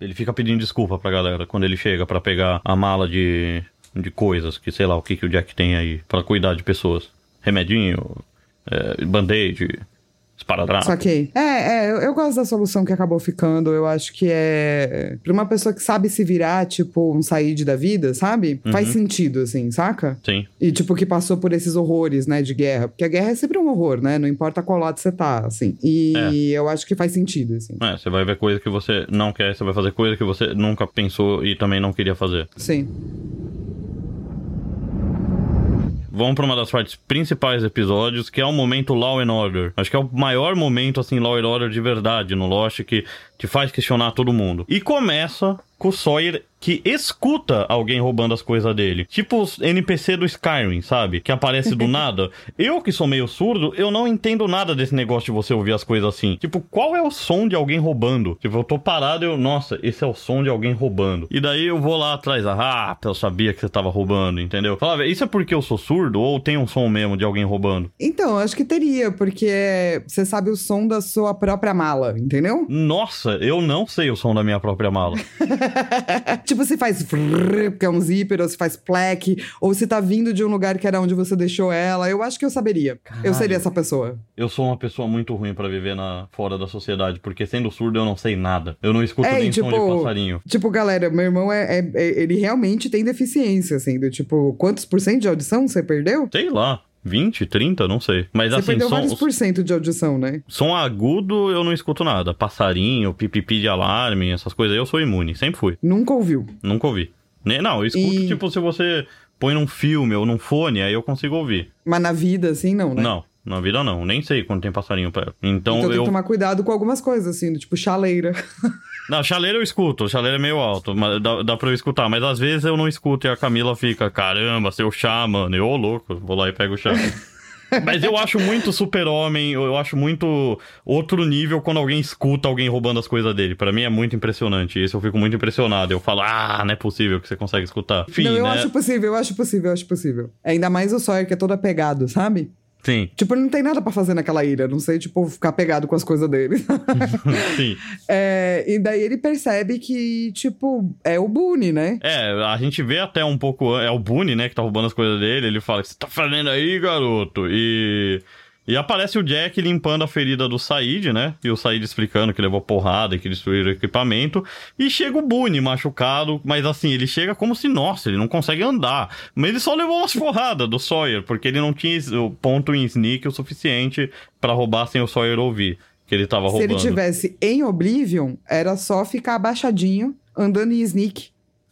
Ele fica pedindo desculpa pra galera quando ele chega pra pegar a mala de, de coisas, que sei lá o que, que o Jack tem aí pra cuidar de pessoas. Remedinho, é, band-aid, esparadrapo. Saquei. É, é, eu, eu gosto da solução que acabou ficando. Eu acho que é. Pra uma pessoa que sabe se virar, tipo, um Said da vida, sabe? Faz Uhum. sentido, assim, saca? Sim. E, tipo, que passou por esses horrores, né, de guerra. Porque a guerra é sempre um horror, né? Não importa qual lado você tá, assim. E eu acho que faz sentido, assim. É, você vai ver coisa que você não quer, você vai fazer coisa que você nunca pensou e também não queria fazer. Sim. Vamos pra uma das partes principais do episódios, que é o momento Law and Order. Acho que é o maior momento, assim, Law and Order de verdade no Lost, que te faz questionar todo mundo. E começa com o Sawyer que escuta alguém roubando as coisas dele. Tipo os NPC do Skyrim, sabe? Que aparece do nada. Eu que sou meio surdo, eu não entendo nada desse negócio de você ouvir as coisas assim. Tipo, qual é o som de alguém roubando? Tipo, eu tô parado e eu, nossa, esse é o som de alguém roubando. E daí eu vou lá atrás, ah, eu sabia que você tava roubando, entendeu? Falava, isso é porque eu sou surdo ou tem um som mesmo de alguém roubando? Então, acho que teria, porque você sabe o som da sua própria mala, entendeu? Nossa, eu não sei o som da minha própria mala. tipo, se faz frrr, porque é um zíper, ou se faz pleque, ou se tá vindo de um lugar que era onde você deixou ela. Eu acho que eu saberia. Eu seria essa pessoa. Eu sou uma pessoa muito ruim pra viver na fora da sociedade, porque sendo surdo eu não sei nada. Eu não escuto É, nem e som de tipo, passarinho. tipo, galera, meu irmão é, é- é- Ele realmente tem deficiência, assim, do tipo, quantos por cento de audição você perdeu? Sei lá, 20, 30, não sei. Mas Você assim, perdeu vários som, por cento de audição, né? som agudo eu não escuto nada. Passarinho, pipipi de alarme, essas coisas aí eu sou imune, sempre fui. Nunca ouviu. Nunca ouvi. Não, eu escuto E- tipo se você põe num filme ou num fone, aí eu consigo ouvir. Mas na vida, assim, não, né? Não, na vida não. Nem sei quando tem passarinho perto. Então, Então tem eu. que tomar cuidado com algumas coisas, assim, tipo chaleira. Não, chaleira eu escuto, chaleira é meio alto, mas dá, dá pra eu escutar. Mas às vezes eu não escuto e a Camila fica, caramba, seu chá, mano. Eu, ô louco, vou lá e pego o chá. Mas eu acho muito super-homem, eu acho muito outro nível quando alguém escuta alguém roubando as coisas dele. Pra mim é muito impressionante. Isso eu fico muito impressionado. Eu falo, ah, não é possível que você consegue escutar. Enfim, não, eu né? acho possível, eu acho possível, eu acho possível. Ainda mais o Sawyer, que é todo apegado, sabe? Sim, Tipo, ele não tem nada pra fazer naquela ilha, não sei, tipo, ficar pegado com as coisas dele. sim. É, e daí ele percebe que, tipo, é o Boone, né? É, a gente vê até um pouco. É o Boone, né, que tá roubando as coisas dele. Ele fala: O que você tá fazendo aí, garoto? E. E aparece o Jack limpando a ferida do Said, né? E o Said explicando que levou porrada e que destruiu o equipamento. E chega o Boone machucado, mas assim, ele chega como se, nossa, ele não consegue andar. Mas ele só levou umas porradas do Sawyer, porque ele não tinha o ponto em sneak o suficiente pra roubar sem o Sawyer ouvir que ele tava Se roubando. ele tivesse em Oblivion, era só ficar abaixadinho, andando em sneak,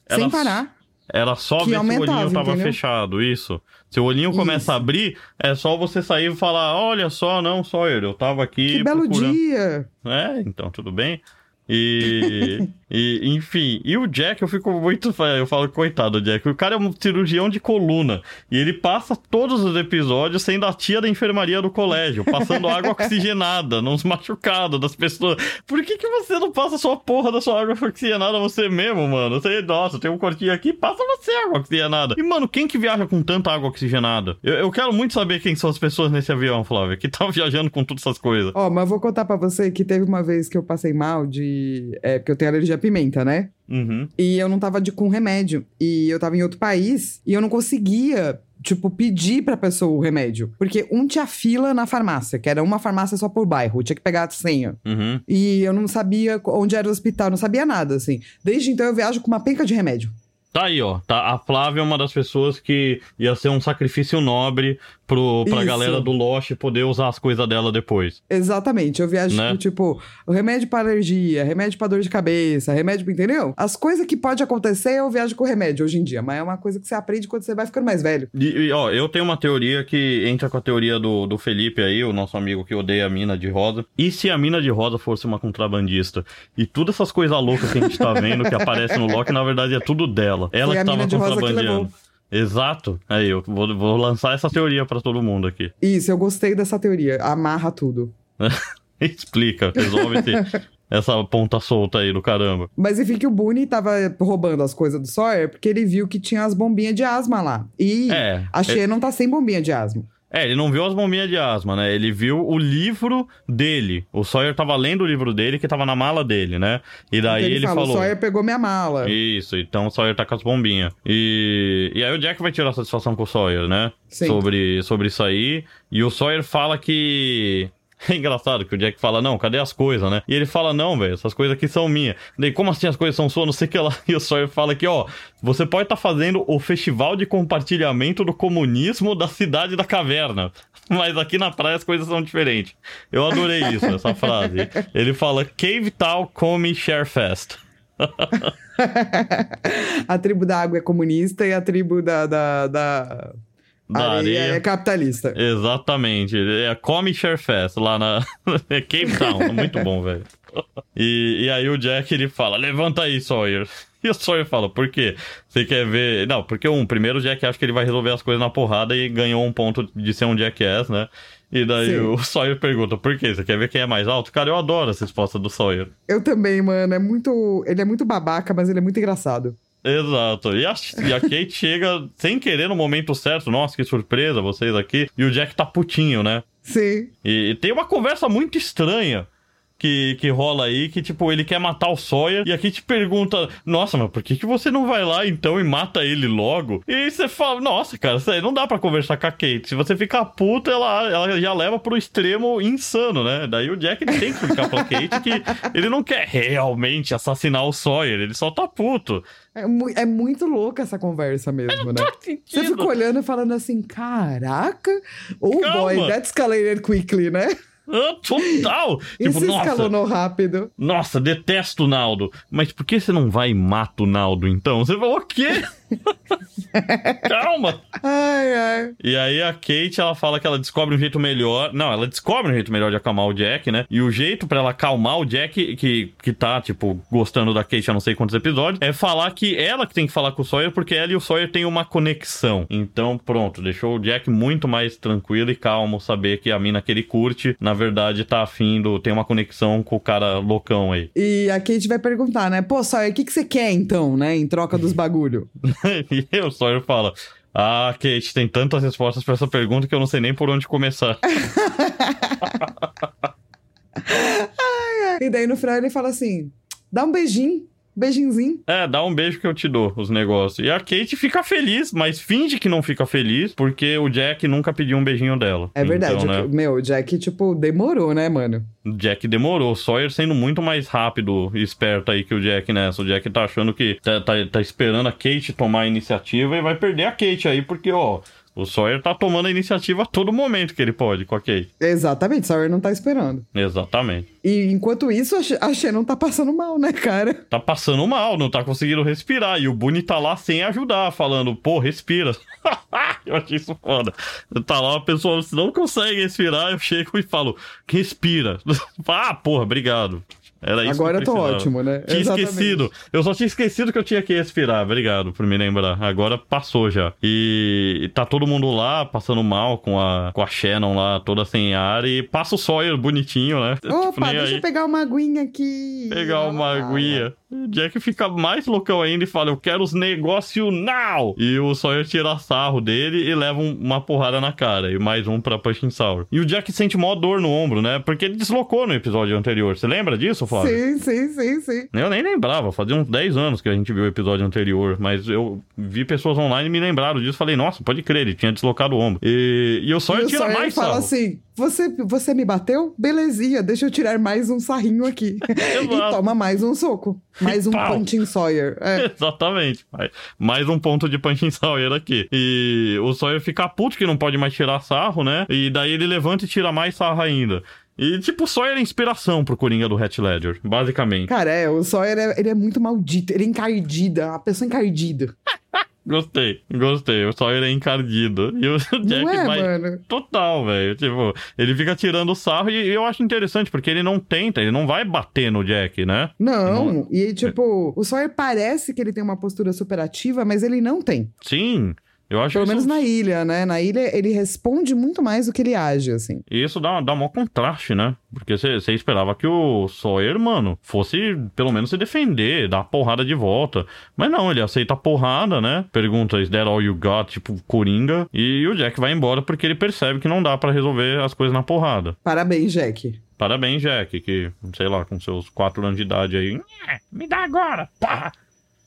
sem parar. Era só Que ver se o olhinho tava entendeu? fechado, isso. Se o olhinho começa Isso. a abrir, é só você sair e falar: olha só, não, Sawyer, eu tava aqui. Que belo procurando. dia! É, então, tudo bem. E, e, enfim, e o Jack, eu fico muito. Eu falo, coitado do Jack. O cara é um cirurgião de coluna. E ele passa todos os episódios sendo a tia da enfermaria do colégio, passando água oxigenada nos machucados das pessoas. Por que, que você não passa só a porra da sua água oxigenada você mesmo, mano? Você, nossa, tem um cortinho aqui, passa você água oxigenada. E, mano, quem que viaja com tanta água oxigenada? Eu, eu quero muito saber quem são as pessoas nesse avião, Flávio, que tá viajando com todas essas coisas. Ó, mas eu vou contar pra você que teve uma vez que eu passei mal de. É, porque eu tenho alergia pimenta, né? Uhum. E eu não tava de, com remédio. E eu tava em outro país e eu não conseguia. Tipo, pedir pra pessoa o remédio. Porque um tinha fila na farmácia, que era uma farmácia só por bairro. Tinha que pegar a senha. Uhum. E eu não sabia onde era o hospital, não sabia nada, assim. Desde então eu viajo com uma penca de remédio. Tá aí, ó. Tá, a Flávia é uma das pessoas que ia ser um sacrifício nobre pro, pra Isso. galera do Lost poder usar as coisas dela depois. Exatamente. Eu viajo Né? com, tipo, remédio pra alergia, remédio pra dor de cabeça, remédio, entendeu? As coisas que pode acontecer, eu viajo com remédio hoje em dia. Mas é uma coisa que você aprende quando você vai ficando mais velho. E, e, ó, eu tenho uma teoria que entra com a teoria do, do Felipe aí, o nosso amigo que odeia a mina de rosa. E se a mina de rosa fosse uma contrabandista? E todas essas coisas loucas que a gente tá vendo que aparecem no Loki, na verdade é tudo dela. Ela Foi que tava contrabandeando. Exato. Aí, eu vou, vou lançar essa teoria pra todo mundo aqui. Isso, eu gostei dessa teoria. Amarra tudo. Explica, resolve esse- essa ponta solta aí do caramba. Mas enfim, que o Boone tava roubando as coisas do Sawyer porque ele viu que tinha as bombinhas de asma lá. E É, a Shannon tá sem bombinha de asma. É, ele não viu as bombinhas de asma, né? Ele viu o livro dele. O Sawyer tava lendo o livro dele que tava na mala dele, né? E daí Então ele, fala, falou. o Sawyer pegou minha mala. Isso, então o Sawyer tá com as bombinhas. E, e aí o Jack vai tirar satisfação com o Sawyer, né? Sim. Sobre, sobre isso aí. E o Sawyer fala que É engraçado que o Jack fala, não, cadê as coisas, né? E ele fala, não, velho, essas coisas aqui são minhas. Daí, como assim as coisas são suas? Não sei o que lá. E o Sawyer fala que, ó, você pode estar tá fazendo o festival de compartilhamento do comunismo da cidade da caverna. Mas aqui na praia as coisas são diferentes. Eu adorei isso, essa frase. Ele fala, Cave Town Come Share Fest. a tribo da água é comunista e a tribo da, da, da da areia, areia. é capitalista. Exatamente. É Come Share Fest lá na é Cape Town. Muito bom, velho. E, e aí o Jack ele fala: Levanta aí, Sawyer. E o Sawyer fala: Por quê? Você quer ver. Não, porque um, primeiro o Jack acha que ele vai resolver as coisas na porrada e ganhou um ponto de ser um Jackass, né? E daí Sim. o Sawyer pergunta, por quê? Você quer ver quem é mais alto? Cara, eu adoro essa resposta do Sawyer. Eu também, mano. É muito. Ele é muito babaca, mas ele é muito engraçado. Exato. E a, e a Kate chega sem querer no momento certo. Nossa, que surpresa vocês aqui. E o Jack tá putinho, né? Sim. E, e tem uma conversa muito estranha que, que rola aí, que, tipo, ele quer matar o Sawyer, e aqui te pergunta, nossa, mas por que, que você não vai lá então e mata ele logo? E aí você fala, nossa, cara, não dá para conversar com a Kate. Se você ficar puto, ela, ela já leva pro extremo insano, né? Daí o Jack ele tem que explicar pra Kate que ele não quer realmente assassinar o Sawyer, ele só tá puto. É, mu é muito louca essa conversa mesmo, né? Você fica olhando e falando assim, caraca, oh Calma. boy, that escalated quickly, né? Total! Isso tipo, escalonou nossa, rápido. Nossa, detesto o Naldo. Mas por que você não vai e mata o Naldo então? Você falou o quê? Calma! Ai, ai. E aí a Kate, ela fala que ela descobre um jeito melhor. Não, ela descobre um jeito melhor de acalmar o Jack, né? E o jeito para ela acalmar o Jack, que, que tá, tipo, gostando da Kate há não sei quantos episódios, é falar que ela que tem que falar com o Sawyer, porque ela e o Sawyer têm uma conexão. Então, pronto, deixou o Jack muito mais tranquilo e calmo saber que a mina que ele curte, na verdade, tá afim do. tem uma conexão com o cara loucão aí. E a Kate vai perguntar, né? Pô, Sawyer, o que, que você quer então, né? Em troca dos bagulho? e o Sawyer fala: Ah, Kate, tem tantas respostas para essa pergunta que eu não sei nem por onde começar. ai, ai. E daí no final ele fala assim: dá um beijinho. Beijinzinho. É, dá um beijo que eu te dou, os negócios. E a Kate fica feliz, mas finge que não fica feliz, porque o Jack nunca pediu um beijinho dela. É verdade. Então, né? Meu, o Jack, tipo, demorou, né, mano? O Jack demorou. Sawyer sendo muito mais rápido e esperto aí que o Jack nessa. O Jack tá achando que tá, tá, tá esperando a Kate tomar a iniciativa e vai perder a Kate aí, porque, ó, o Sawyer tá tomando a iniciativa a todo momento que ele pode com a Kate. Exatamente, Sawyer não tá esperando. Exatamente. E enquanto isso, a Shannon tá passando mal, né, cara? Tá passando mal, não tá conseguindo respirar. E o Boone tá lá sem ajudar, falando, pô, respira. eu achei isso foda. Tá lá, a pessoa não consegue respirar, eu chego e falo, respira. ah, porra, obrigado. Era isso Agora eu tô ótimo, né? Tinha Exatamente. esquecido. Eu só tinha esquecido que eu tinha que respirar. Obrigado por me lembrar. Agora passou já. E tá todo mundo lá passando mal com a, com a Shannon lá, toda sem ar. E passa o Sawyer bonitinho, né? Opa, tipo, deixa aí. eu pegar uma aguinha aqui. Pegar uma ah, aguinha. O Jack fica mais loucão ainda e fala: Eu quero os negócios now! E o Sawyer tira sarro dele e leva uma porrada na cara. E mais um pra Pushing Sour. E o Jack sente mó dor no ombro, né? Porque ele deslocou no episódio anterior. Você lembra disso, Flávio? Sim, sim, sim, sim. Eu nem lembrava. Fazia uns 10 anos que a gente viu o episódio anterior. Mas eu vi pessoas online e me lembraram disso. Falei: Nossa, pode crer, ele tinha deslocado o ombro. E, e o Sawyer e tira Sawyer mais fala sarro. assim: você, você me bateu? Belezinha, deixa eu tirar mais um sarrinho aqui. e toma mais um soco. Mais um punching Sawyer. É. Exatamente. Mais um ponto de punching Sawyer aqui. E o Sawyer fica puto que não pode mais tirar sarro, né? E daí ele levanta e tira mais sarro ainda. E, tipo, o Sawyer é inspiração pro Coringa do Hat Ledger, basicamente. Cara, é, o Sawyer é, ele é muito maldito, ele é encardida, a pessoa encardida. Gostei, gostei. O Sawyer é encardido. E o Jack é, vai. Mano. Total, velho. Tipo, ele fica tirando o sarro e eu acho interessante, porque ele não tenta, ele não vai bater no Jack, né? Não, não... e tipo, o Sawyer parece que ele tem uma postura superativa, mas ele não tem. Sim. Eu acho Pelo isso... menos na ilha, né? Na ilha ele responde muito mais do que ele age, assim. E isso dá, dá um contraste, né? Porque você esperava que o Sawyer, mano, fosse pelo menos se defender, dar porrada de volta. Mas não, ele aceita a porrada, né? Pergunta, is that all you got? Tipo, Coringa. E o Jack vai embora porque ele percebe que não dá para resolver as coisas na porrada. Parabéns, Jack. Parabéns, Jack, que, sei lá, com seus quatro anos de idade aí. Me dá agora! Pá!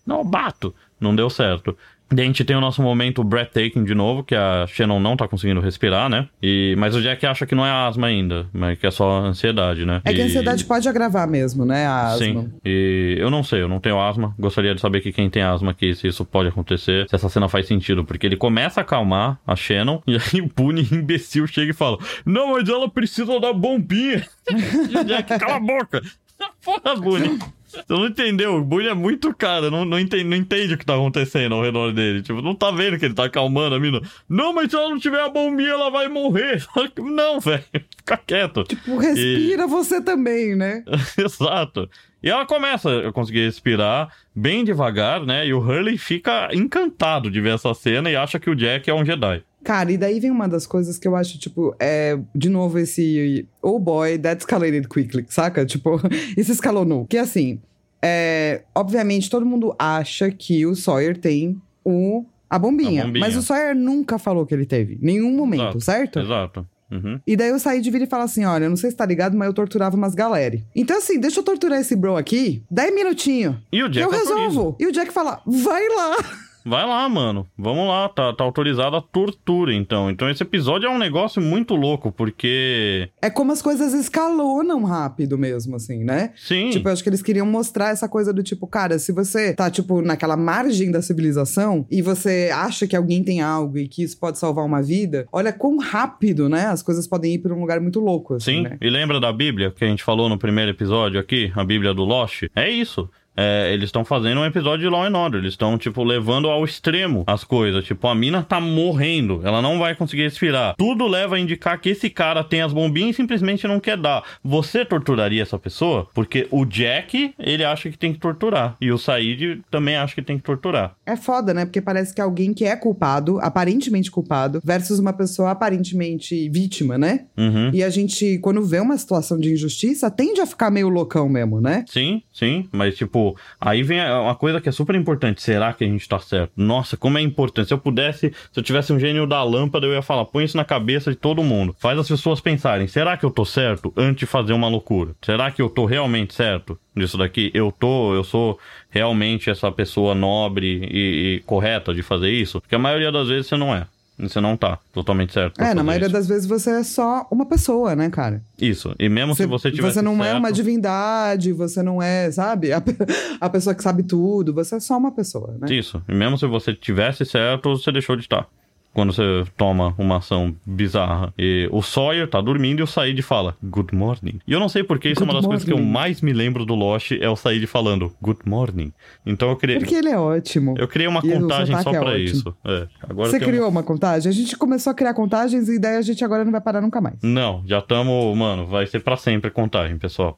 Não bato! Não deu certo. Daí a gente tem o nosso momento breathtaking de novo, que a Shannon não tá conseguindo respirar, né? E, mas o Jack acha que não é asma ainda, mas que é só ansiedade, né? É que a E- ansiedade pode agravar mesmo, né? A asma. Sim, e eu não sei, eu não tenho asma. Gostaria de saber que quem tem asma aqui, se isso pode acontecer, se essa cena faz sentido. Porque ele começa a acalmar a Shannon, e aí o Boone, imbecil, chega e fala: Não, mas ela precisa da bombinha. e o Jack, cala a boca. Porra, Boone. Você não entendeu, o Boone é muito cara, não, não, entende, não entende o que tá acontecendo ao redor dele. Tipo, não tá vendo que ele tá acalmando a mina. Não, mas se ela não tiver a bombinha, ela vai morrer. Não, velho, fica quieto. Tipo, respira você também, né? Exato. E ela começa a conseguir respirar bem devagar, né? E o Hurley fica encantado de ver essa cena e acha que o Jack é um Jedi. Cara, e daí vem uma das coisas que eu acho, tipo, é, de novo, esse oh boy, that escalated quickly, saca? Tipo, isso escalonou. Que assim, é, obviamente todo mundo acha que o Sawyer tem o, a, bombinha, A bombinha. Mas o Sawyer nunca falou que ele teve. Nenhum momento, Exato. certo? Exato. Uhum. E daí eu saí de vir e falo assim: olha, não sei se tá ligado, mas eu torturava umas galera. Então, assim, deixa eu torturar esse bro aqui, 10 minutinhos. E o Jack eu autoriza. resolvo. E o Jack fala: vai lá. Vai lá, mano. Vamos lá. Tá, tá autorizada a tortura, então. Então esse episódio é um negócio muito louco, porque. É como as coisas escalonam rápido mesmo, assim, né? Sim. Tipo, eu acho que eles queriam mostrar essa coisa do tipo, cara, se você tá, tipo, naquela margem da civilização e você acha que alguém tem algo e que isso pode salvar uma vida, olha quão rápido, né? As coisas podem ir pra um lugar muito louco, assim, Sim, né? e lembra da Bíblia que a gente falou no primeiro episódio aqui, a Bíblia do Lost? É isso. É, eles estão fazendo um episódio de Law and Order. Eles estão, tipo, levando ao extremo as coisas. Tipo, a mina tá morrendo. Ela não vai conseguir respirar. Tudo leva a indicar que esse cara tem as bombinhas e simplesmente não quer dar. Você torturaria essa pessoa? Porque o Jack, ele acha que tem que torturar. E o Said também acha que tem que torturar. É foda, né? Porque parece que alguém que é culpado, aparentemente culpado, versus uma pessoa aparentemente vítima, né? Uhum. E a gente, quando vê uma situação de injustiça, tende a ficar meio loucão mesmo, né? Sim, sim, mas tipo, aí vem uma coisa que é super importante. Será que a gente tá certo? Nossa, como é importante. Se eu pudesse, se eu tivesse um gênio da lâmpada, eu ia falar, põe isso na cabeça de todo mundo. Faz as pessoas pensarem, será que eu tô certo antes de fazer uma loucura? Será que eu tô realmente certo nisso daqui? Eu tô, eu sou realmente essa pessoa nobre e, e correta de fazer isso? Porque a maioria das vezes você não é. Você não tá totalmente certo. É, na maioria isso. das vezes você é só uma pessoa, né, cara? Isso. E mesmo se você tivesse não é certo- uma divindade, você não é, sabe? A, a pessoa que sabe tudo, você é só uma pessoa, né? Isso. E mesmo se você tivesse certo, você deixou de estar. Quando você toma uma ação bizarra. E o Sawyer tá dormindo e o Said fala, Good morning. E eu não sei porque isso é uma Good das coisas que eu morning. mais me lembro do Lost é o Said falando, Good morning. Então eu criei, Porque ele é ótimo. eu criei uma E contagem só é pra ótimo. isso. É. Agora Você tem uma- criou uma contagem? A gente começou a criar contagens e daí a gente agora não vai parar nunca mais. Não, já estamos, mano, vai ser pra sempre contagem, pessoal.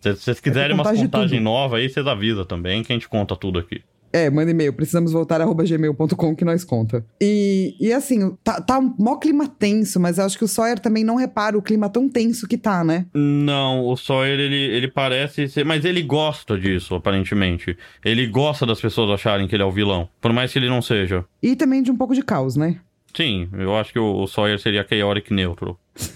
Se vocês quiserem umas contagem de contagem nova aí, vocês avisam também que a gente conta tudo aqui. É, manda e-mail. Precisamos voltar arroba gmail.com que nós conta. E, e assim, tá, tá um mó clima tenso, mas eu acho que o Sawyer também não repara o clima tão tenso que tá, né? Não, o Sawyer, ele, ele parece ser. Mas ele gosta disso, aparentemente. Ele gosta das pessoas acharem que ele é o vilão. Por mais que ele não seja. E também de um pouco de caos, né? Sim, eu acho que o, o Sawyer seria chaotic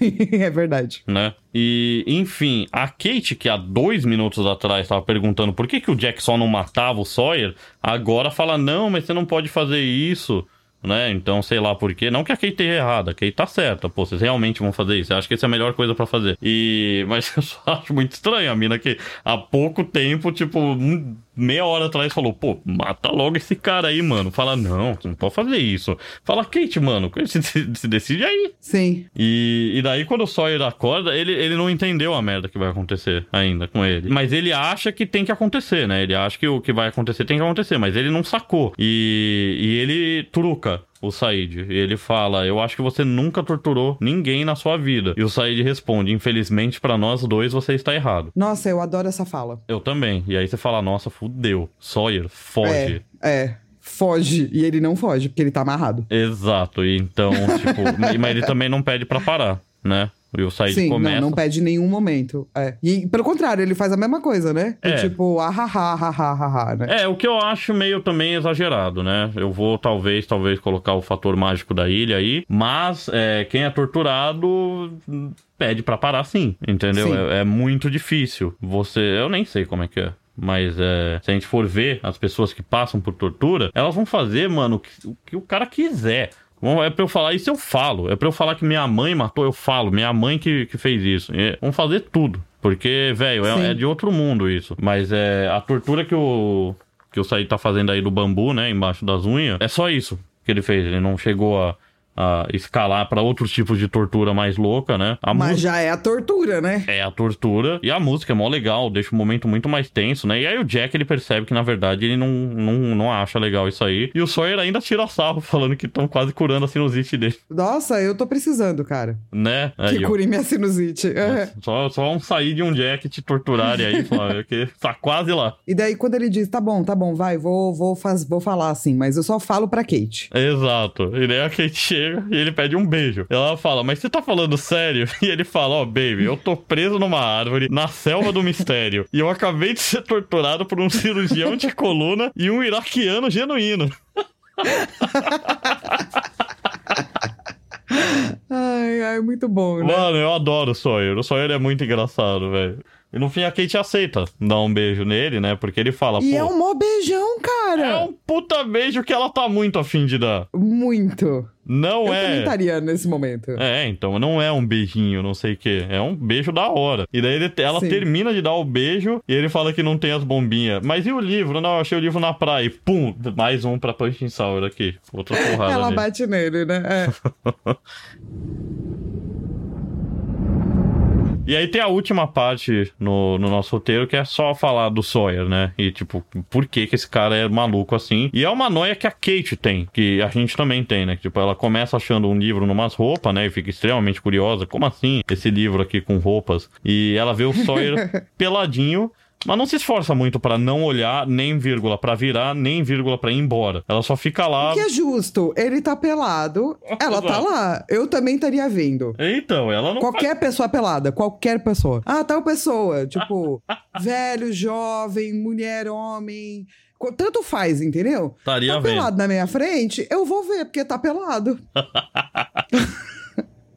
neutral, é verdade. né? E, enfim, a Kate, que há dois minutos atrás estava perguntando por que, que o Jack só não matava o Sawyer, agora fala: não, mas você não pode fazer isso. Né? Então, sei lá por quê. Não que a Kate esteja errada, a Kate tá certa. Pô, vocês realmente vão fazer isso. Eu acho que essa é a melhor coisa pra fazer. E... Mas eu só acho muito estranho a mina que há pouco tempo, tipo, meia hora atrás falou, pô, mata logo esse cara aí, mano. Fala, não, você não pode fazer isso. Fala, Kate, mano, se, se- se decide aí. Sim. E, e daí, quando o Sawyer acorda, ele, ele não entendeu a merda que vai acontecer ainda com ele. Mas ele acha que tem que acontecer, né? Ele acha que o que vai acontecer tem que acontecer, mas ele não sacou. E, e ele truca o Said. E ele fala: Eu acho que você nunca torturou ninguém na sua vida. E o Said responde: Infelizmente, pra nós dois, você está errado. Nossa, eu adoro essa fala. Eu também. E aí você fala: Nossa, fudeu. Sawyer, foge. É, é. Foge. E ele não foge, porque ele tá amarrado. Exato. E então, tipo, mas ele também não pede pra parar, né? E o Said Sim, começa. não, não pede em nenhum momento. É. E pelo contrário, ele faz a mesma coisa, né? Do É. Tipo, ah, ha, ha, ha, ha, ha, ha, né? É, o que eu acho meio também exagerado, né? Eu vou talvez, talvez colocar o fator mágico da ilha aí, mas é, quem é torturado pede pra parar sim, entendeu? Sim. É, é muito difícil. Você, eu nem sei como é que é. Mas é, se a gente for ver as pessoas que passam por tortura, elas vão fazer, mano, o que, o que o cara quiser. Bom, É pra eu falar isso, eu falo. É pra eu falar que minha mãe matou, eu falo. Minha mãe que, que fez isso. É, vamos fazer tudo. Porque, velho, é, é de outro mundo isso. Mas é a tortura que o que o Said tá fazendo aí do bambu, né, embaixo das unhas, é só isso que ele fez. Ele não chegou a, a escalar pra outros tipos de tortura mais louca, né? A Mas já é a tortura, né? é a tortura e a música é mó legal, deixa o momento muito mais tenso, né? E aí o Jack ele percebe que na verdade ele não, não, não acha legal isso aí. E o Sawyer ainda tira sarro falando que estão quase curando a sinusite dele, Nossa, eu tô precisando, cara. né? Que Aí, ó, cure minha sinusite. É. só, só um sair de um Jack te torturarem aí, Flávio, que tá quase lá. E daí, quando ele diz, tá bom, tá bom, vai, vou, vou, faz, vou falar assim, mas eu só falo pra Kate. Exato. E daí a Kate chega e ele pede um beijo. Ela fala, mas você tá falando sério? E ele fala, ó, baby, eu tô preso numa árvore, na selva do mistério. E eu acabei de ser torturado por um cirurgião de coluna e um iraquiano genuíno. Ai, ai, muito bom, né? Mano, eu adoro o Sawyer. O Sawyer é muito engraçado, velho. E no fim a Kate aceita dar um beijo nele, né? Porque ele fala, E é um mó beijão, cara. é um puta beijo que ela tá muito afim de dar. Muito. Não Eu é. estaria nesse momento. É, então não é um beijinho, não sei o que. É um beijo da hora. E daí ele- ela Sim. termina de dar o beijo e ele fala que não tem as bombinhas. Mas e o livro? Não, eu achei o livro na praia. E pum, mais um pra Punch Sour aqui. Outra porrada. Ela nele. bate nele, né? É. E aí tem a última parte no, no nosso roteiro que é só falar do Sawyer, né? E tipo, por que que esse cara é maluco assim? E é uma noia que a Kate tem, que a gente também tem, né? Tipo, ela começa achando um livro numas roupas, né? E fica extremamente curiosa. Como assim esse livro aqui com roupas? E ela vê o Sawyer peladinho. Mas não se esforça muito pra não olhar, nem vírgula pra virar, nem vírgula pra ir embora. Ela só fica lá. Que é justo. Ele tá pelado, ela tá lá. Eu também estaria vendo. Então, ela não Qualquer pessoa pelada, qualquer pessoa. Ah, tal pessoa. Tipo, velho, jovem, mulher, homem. Tanto faz, entendeu? Estaria tá vendo. pelado na minha frente, eu vou ver, porque tá pelado.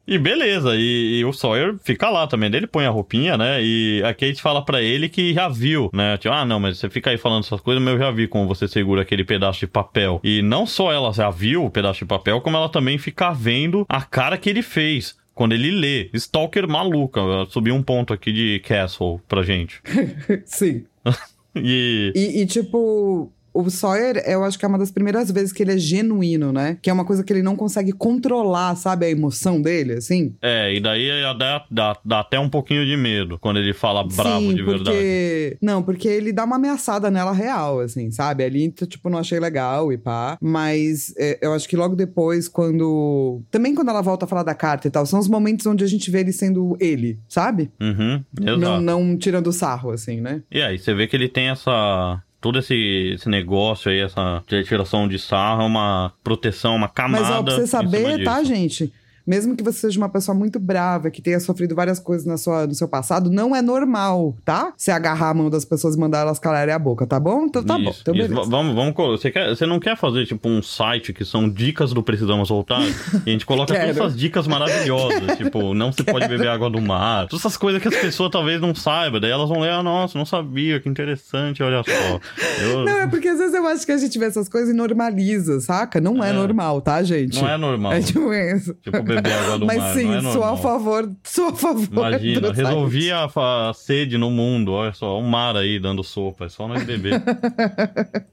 E beleza, e, e o Sawyer fica lá também. Ele põe a roupinha, né? E a Kate fala pra ele que já viu, né? Tipo, ah, não, mas você fica aí falando essas coisas, mas eu já vi como você segura aquele pedaço de papel. E não só ela já viu o pedaço de papel, como ela também fica vendo a cara que ele fez. Quando ele lê, Stalker maluca. Subiu um ponto aqui de Castle pra gente. Sim. E. E, e, tipo, o Sawyer, eu acho que é uma das primeiras vezes que ele é genuíno, né? Que é uma coisa que ele não consegue controlar, sabe? A emoção dele, assim. É, e daí dá, dá, dá até um pouquinho de medo quando ele fala bravo Sim, de porque... verdade. Não, porque ele dá uma ameaçada nela real, assim, sabe? Ali, t- tipo, não achei legal e pá. Mas é, eu acho que logo depois, quando... Também quando ela volta a falar da carta e tal, são os momentos onde a gente vê ele sendo ele, sabe? Uhum, exato. Não, não tirando sarro, assim, né? E aí, você vê que ele tem essa. Todo esse, esse negócio aí, essa tiração de sarro, uma proteção, uma camada. Mas ó, pra você saber, tá, gente? Mesmo que você seja uma pessoa muito brava, que tenha sofrido várias coisas na sua, no seu passado, não é normal, tá? Você agarrar a mão das pessoas e mandar elas calarem a boca, tá bom? Então tá bom. Isso, Então isso. beleza. Vamos, vamos. Você, quer, você não quer fazer, tipo, um site que são dicas do Precisamos Voltar? e a gente coloca todas essas dicas maravilhosas. tipo, não se pode beber água do mar. Todas essas coisas que as pessoas talvez não saibam. Daí elas vão ler, ah, nossa, não sabia, que interessante, olha só. Eu- Não, é porque às vezes eu acho que a gente vê essas coisas e normaliza, saca? Não é, É. normal, tá, gente? não é normal. É tipo isso. Tipo, beber água do Mas mar. sim, é sou a favor, sou a favor. Imagina, resolvi a, a sede no mundo. Olha só, um mar aí dando sopa. É só nós beber.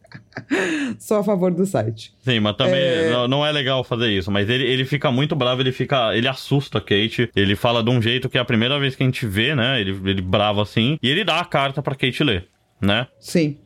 Sou a favor do site. Sim, mas também É. Não, não é legal fazer isso. Mas ele, ele fica muito bravo, ele fica. Ele assusta a Kate. Ele fala de um jeito que é a primeira vez que a gente vê, né? Ele, ele bravo assim. E ele dá a carta pra Kate ler, né? Sim.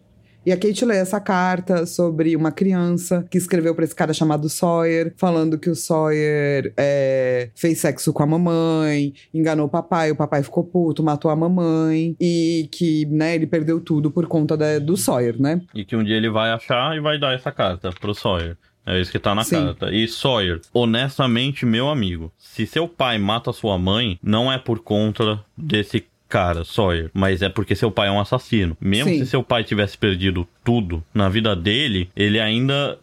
E a Kate lê essa carta sobre uma criança que escreveu pra esse cara chamado Sawyer, falando que o Sawyer é, fez sexo com a mamãe, enganou o papai, o papai ficou puto, matou a mamãe, e que, né, ele perdeu tudo por conta da- do Sawyer, né? E que um dia ele vai achar e vai dar essa carta pro Sawyer. É isso que tá na Sim. carta. E Sawyer, honestamente, meu amigo, se seu pai mata sua mãe, não é por conta desse cara, Sawyer, mas é porque seu pai é um assassino. Mesmo Sim. se seu pai tivesse perdido tudo na vida dele, ele ainda.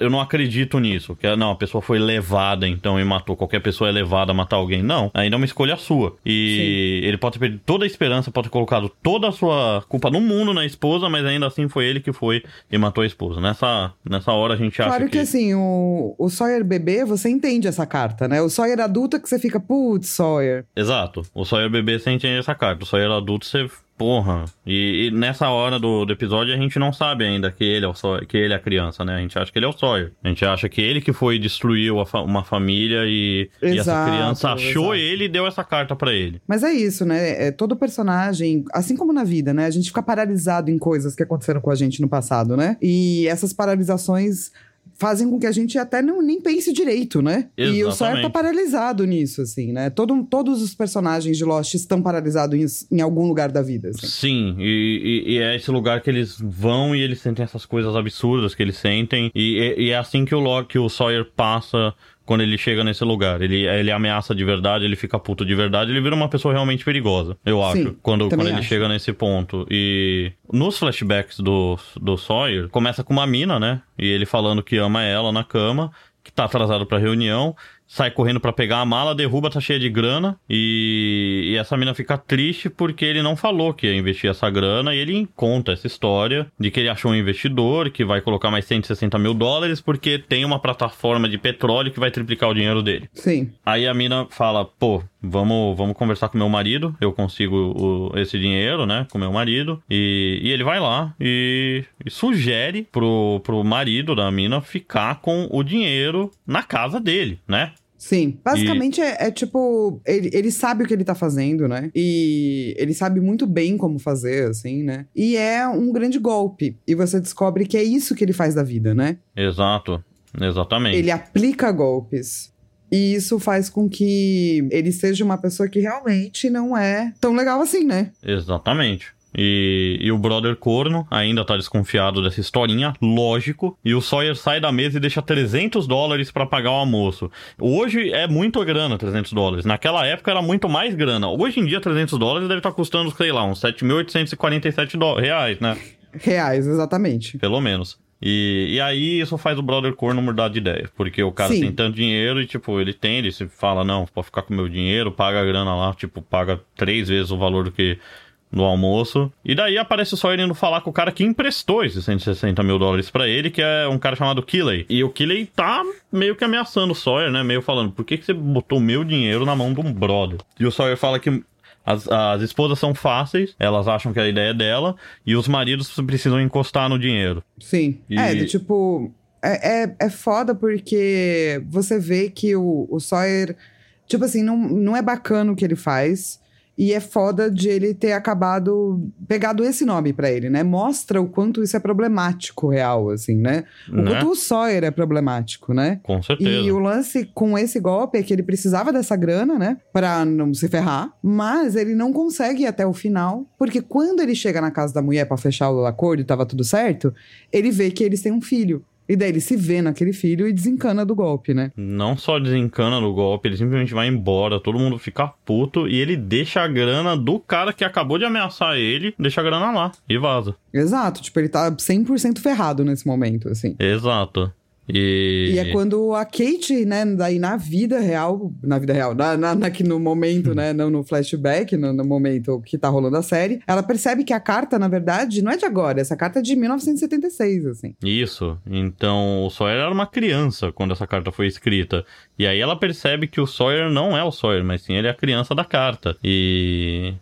Eu não acredito nisso. Que não, a pessoa foi levada então e matou. Qualquer pessoa é levada a matar alguém. Não, ainda é uma escolha sua. E Sim. ele pode ter perdido toda a esperança, pode ter colocado toda a sua culpa no mundo na esposa, mas ainda assim foi ele que foi e matou a esposa. Nessa, nessa hora a gente acha claro que... que assim, o, o Sawyer bebê, você entende essa carta, né? O Sawyer adulto é que você fica, putz, Sawyer. Exato. O Sawyer bebê você entende essa carta. O Sawyer adulto você Porra, e, e, nessa hora do, do, episódio a gente não sabe ainda que ele é o Sawyer, que ele é a criança, né? A gente acha que ele é o Sawyer. A gente acha que ele que foi destruiu fa uma família e, exato, e, essa criança achou exato. ele e deu essa carta para ele. Mas é isso, né? É, todo personagem, assim como na vida, né? A gente fica paralisado em coisas que aconteceram com a gente no passado, né? E essas paralisações fazem com que a gente até não, nem pense direito, né? Exatamente. E o Sawyer tá paralisado nisso, assim, né? Todo, todos os personagens de Lost estão paralisados em, em algum lugar da vida. Assim. Sim, e, e, e, é esse lugar que eles vão e eles sentem essas coisas absurdas que eles sentem. E, e é assim que o, que o Sawyer passa quando ele chega nesse lugar. Ele, ele ameaça de verdade, ele fica puto de verdade, ele vira uma pessoa realmente perigosa, eu acho, Sim, quando, quando ele acho. chega nesse ponto. E nos flashbacks do, do Sawyer, começa com uma mina, né? E ele falando que ama ela na cama, que tá atrasado pra reunião sai correndo para pegar a mala, derruba, tá cheia de grana. E, e, essa mina fica triste porque ele não falou que ia investir essa grana. E ele conta essa história de que ele achou um investidor que vai colocar mais 160 mil dólares porque tem uma plataforma de petróleo que vai triplicar o dinheiro dele. Sim. Aí a mina fala: pô, vamos, vamos conversar com meu marido. Eu consigo o, esse dinheiro, né? Com meu marido. E, e ele vai lá e, e sugere pro, pro marido da mina ficar com o dinheiro na casa dele, né? Sim. Basicamente e... é, é, tipo. Ele, ele sabe o que ele tá fazendo, né? E ele sabe muito bem como fazer, assim, né? E é um grande golpe. E você descobre que é isso que ele faz da vida, né? Exato. Exatamente. Ele aplica golpes. E isso faz com que ele seja uma pessoa que realmente não é tão legal assim, né? Exatamente. E, e, o brother corno ainda tá desconfiado dessa historinha, lógico. E o Sawyer sai da mesa e deixa 300 dólares para pagar o almoço. Hoje é muito grana, 300 dólares. Naquela época era muito mais grana. Hoje em dia, 300 dólares deve estar tá custando, sei lá, uns 7.847 reais, né? Reais, exatamente. Pelo menos. E, e aí isso faz o brother corno mudar de ideia. Porque o cara Sim. tem tanto dinheiro e, tipo, ele tem, ele se fala, não, pode ficar com meu dinheiro, paga a grana lá, tipo, paga três vezes o valor do que no almoço. E daí aparece o Sawyer indo falar com o cara que emprestou esses 160 mil dólares para ele, que é um cara chamado Killey. E o Killey tá meio que ameaçando o Sawyer, né? Meio falando, por que, que você botou meu dinheiro na mão de um brother? E o Sawyer fala que as, as esposas são fáceis, elas acham que a ideia é dela, e os maridos precisam encostar no dinheiro. Sim. E... É, tipo. É, é, é foda porque você vê que o, o Sawyer. Tipo assim, não, não é bacana o que ele faz. E é foda de ele ter acabado pegado esse nome para ele, né? Mostra o quanto isso é problemático real, assim, né? O né? quanto o Sawyer é problemático, né? Com certeza. E o lance com esse golpe é que ele precisava dessa grana, né? Pra não se ferrar, mas ele não consegue ir até o final, porque quando ele chega na casa da mulher para fechar o acordo e tava tudo certo, ele vê que eles têm um filho. E daí ele se vê naquele filho e desencana do golpe, né? Não só desencana do golpe, ele simplesmente vai embora, todo mundo fica puto e ele deixa a grana do cara que acabou de ameaçar ele, deixa a grana lá e vaza. Exato, tipo, ele tá 100% ferrado nesse momento, assim. Exato. E... e é quando a Kate, né, daí na vida real, na vida real, na, na, na no momento, né, não no flashback, no, no, momento que tá rolando a série, ela percebe que a carta, na verdade, não é de agora, essa carta é de 1976, assim. Isso, então o Sawyer era uma criança quando essa carta foi escrita, e aí ela percebe que o Sawyer não é o Sawyer, mas sim ele é a criança da carta, e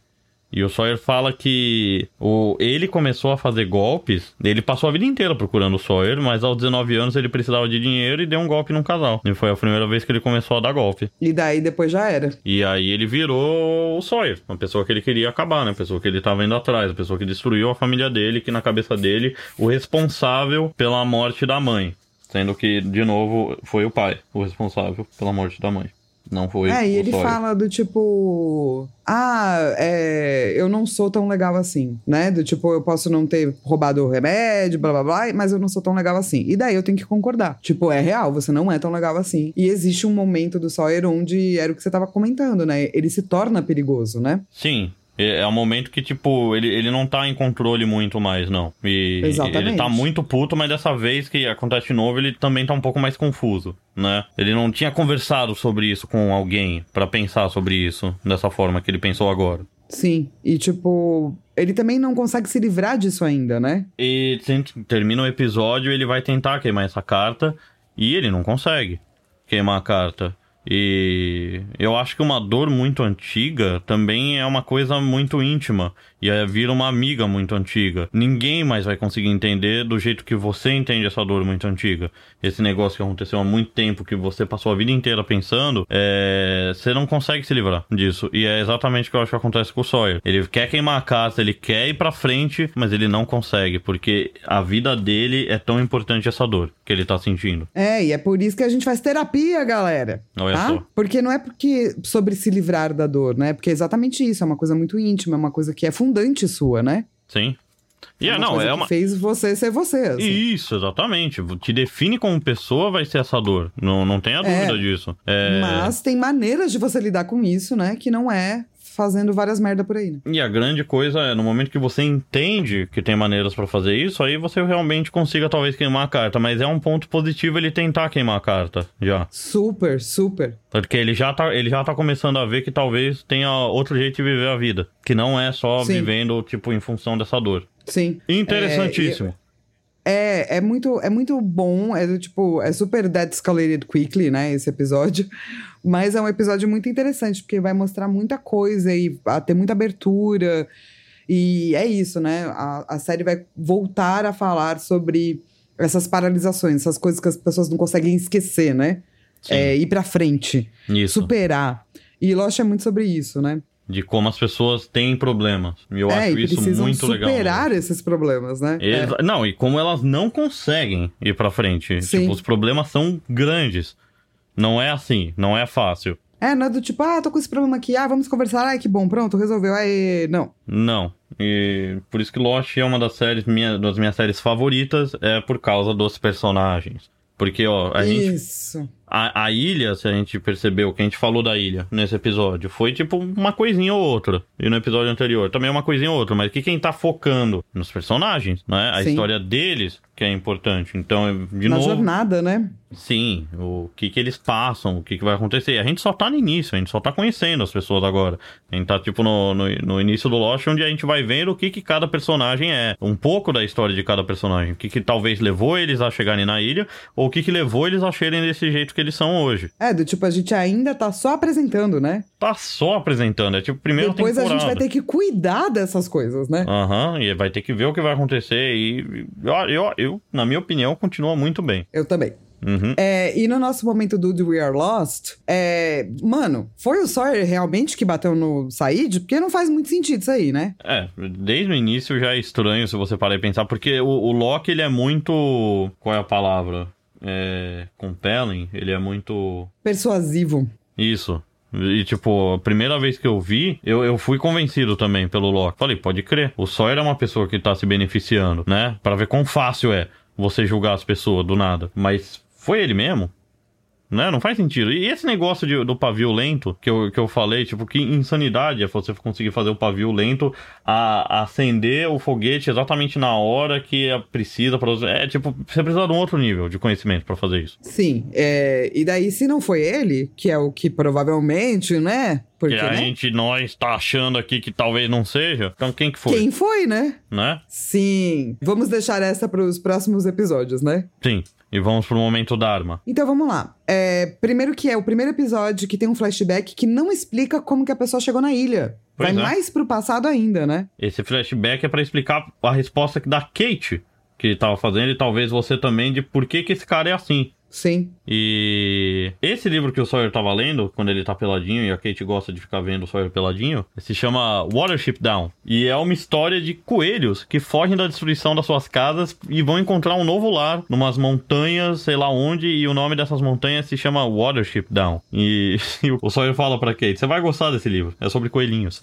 e o Sawyer fala que o, ele começou a fazer golpes, ele passou a vida inteira procurando o Sawyer, mas aos 19 anos ele precisava de dinheiro e deu um golpe num casal. E foi a primeira vez que ele começou a dar golpe. E daí depois já era. E aí ele virou o Sawyer, uma pessoa que ele queria acabar, né? Uma pessoa que ele tava indo atrás, uma pessoa que destruiu a família dele, que na cabeça dele, o responsável pela morte da mãe. Sendo que, de novo, foi o pai o responsável pela morte da mãe. Não foi. É, e ele Sawyer. fala do tipo. Ah, é, eu não sou tão legal assim, né? Do tipo, eu posso não ter roubado o remédio, blá blá blá, mas eu não sou tão legal assim. E daí eu tenho que concordar. Tipo, é real, você não é tão legal assim. E existe um momento do Sawyer onde era o que você tava comentando, né? Ele se torna perigoso, né? Sim. É, é um momento que, tipo, ele, ele não tá em controle muito mais, não. E Exatamente. ele tá muito puto, mas dessa vez que acontece de novo, ele também tá um pouco mais confuso, né? Ele não tinha conversado sobre isso com alguém pra pensar sobre isso dessa forma que ele pensou agora. Sim. E, tipo, ele também não consegue se livrar disso ainda, né? E termina o episódio, ele vai tentar queimar essa carta e ele não consegue queimar a carta. E eu acho que uma dor muito antiga também é uma coisa muito íntima. E aí vira uma amiga muito antiga. Ninguém mais vai conseguir entender do jeito que você entende essa dor muito antiga. Esse negócio que aconteceu há muito tempo, que você passou a vida inteira pensando, é... você não consegue se livrar disso. E é exatamente o que eu acho que acontece com o Sawyer. Ele quer queimar a carta, ele quer ir pra frente, mas ele não consegue, porque a vida dele é tão importante essa dor que ele tá sentindo. É, e é por isso que a gente faz terapia, galera. Olha tá? só. Porque não é porque sobre se livrar da dor, né? Porque é exatamente isso, é uma coisa muito íntima, é uma coisa que é fundante sua, né? Sim. E é, uma não, coisa é que uma. fez você ser você. assim. Isso, exatamente. Te define como pessoa, vai ser essa dor. Não, não tenha É. dúvida disso. É... Mas tem maneiras de você lidar com isso, né? Que não é fazendo várias merda por aí, né? E a grande coisa é, no momento que você entende que tem maneiras pra fazer isso, aí você realmente consiga talvez queimar a carta. Mas é um ponto positivo ele tentar queimar a carta, já. Super, super. Porque ele já tá, ele já tá começando a ver que talvez tenha outro jeito de viver a vida. Que não é só Sim. vivendo, tipo, em função dessa dor. Sim. Interessantíssimo. É, é muito, é muito bom, é tipo, é super dead escalated quickly, né, esse episódio. Mas é um episódio muito interessante, porque vai mostrar muita coisa e vai ter muita abertura. E é isso, né? A, a série vai voltar a falar sobre essas paralisações, essas coisas que as pessoas não conseguem esquecer, né? É, ir pra frente, Isso. superar. E Lost é muito sobre isso, né? De como as pessoas têm problemas. E eu é, acho e isso muito legal. superar esses problemas, né? É. Não, e como elas não conseguem ir pra frente. Sim. Tipo, os problemas são grandes. Não é assim, não é fácil. É, não é do tipo, ah, tô com esse problema aqui, ah, vamos conversar, ai, que bom, pronto, resolveu, aí, não. Não. E por isso que Lost é uma das séries, minha, das minhas séries favoritas, é por causa dos personagens. Porque, ó, a gente. Isso. A, a ilha, se a gente percebeu que a gente falou da ilha nesse episódio, foi tipo uma coisinha ou outra. E no episódio anterior também é uma coisinha ou outra. Mas que quem tá focando nos personagens, né? A Sim. história deles que é importante. Então, de Na novo. jornada, né? Sim, o que que eles passam, o que que vai acontecer. A gente só tá no início, a gente só tá conhecendo as pessoas agora. A gente tá, tipo, no, no, no início do Lost, onde a gente vai vendo o que que cada personagem é. Um pouco da história de cada personagem. O que que talvez levou eles a chegarem na ilha, ou o que que levou eles a serem desse jeito que eles são hoje. É, do tipo, a gente ainda tá só apresentando, né? Tá só apresentando, é tipo primeira Depois a temporada. gente vai ter que cuidar dessas coisas, né? Aham, e vai ter que ver o que vai acontecer. E eu, eu, eu, na minha opinião, continua muito bem. Eu também. Uhum. É, e no nosso momento do We Are Lost, é, mano, foi o Sawyer realmente que bateu no Said? Porque não faz muito sentido isso aí, né? É, desde o início já é estranho se você parar e pensar, porque o, o Loki, ele é muito. Qual é a palavra? É. Compelling? Ele é muito. Persuasivo. Isso. E, tipo, a primeira vez que eu vi, eu, eu fui convencido também pelo Loki. Falei, pode crer. O Sawyer é uma pessoa que tá se beneficiando, né? Pra ver quão fácil é você julgar as pessoas do nada. Mas foi ele mesmo? Né? Não faz sentido. E esse negócio de- do pavio lento, que eu, que eu falei, tipo, que insanidade é você conseguir fazer o pavio lento a, a acender o foguete exatamente na hora que é- precisa para É, tipo, você precisa de um outro nível de conhecimento pra fazer isso. Sim. é, e daí, se não foi ele, que é o que provavelmente, né? Porque, que a né? gente, nós, tá achando aqui que talvez não seja. Então quem que foi? Quem foi, né? Né? Sim. Vamos deixar essa para os próximos episódios, né? Sim. E vamos pro momento Dharma. Então vamos lá. É, primeiro que é o primeiro episódio que tem um flashback que não explica como que a pessoa chegou na ilha. Pois Vai é. mais pro passado ainda, né? Esse flashback é pra explicar a resposta da Kate que ele tava fazendo e talvez você também de por que que esse cara é assim. Sim. E esse livro que o Sawyer tava lendo, quando ele tá peladinho, e a Kate gosta de ficar vendo o Sawyer peladinho, se chama Watership Down. E é uma história de coelhos que fogem da destruição das suas casas e vão encontrar um novo lar, numas montanhas, sei lá onde, e o nome dessas montanhas se chama Watership Down. E, e o Sawyer fala pra Kate, você vai gostar desse livro, é sobre coelhinhos.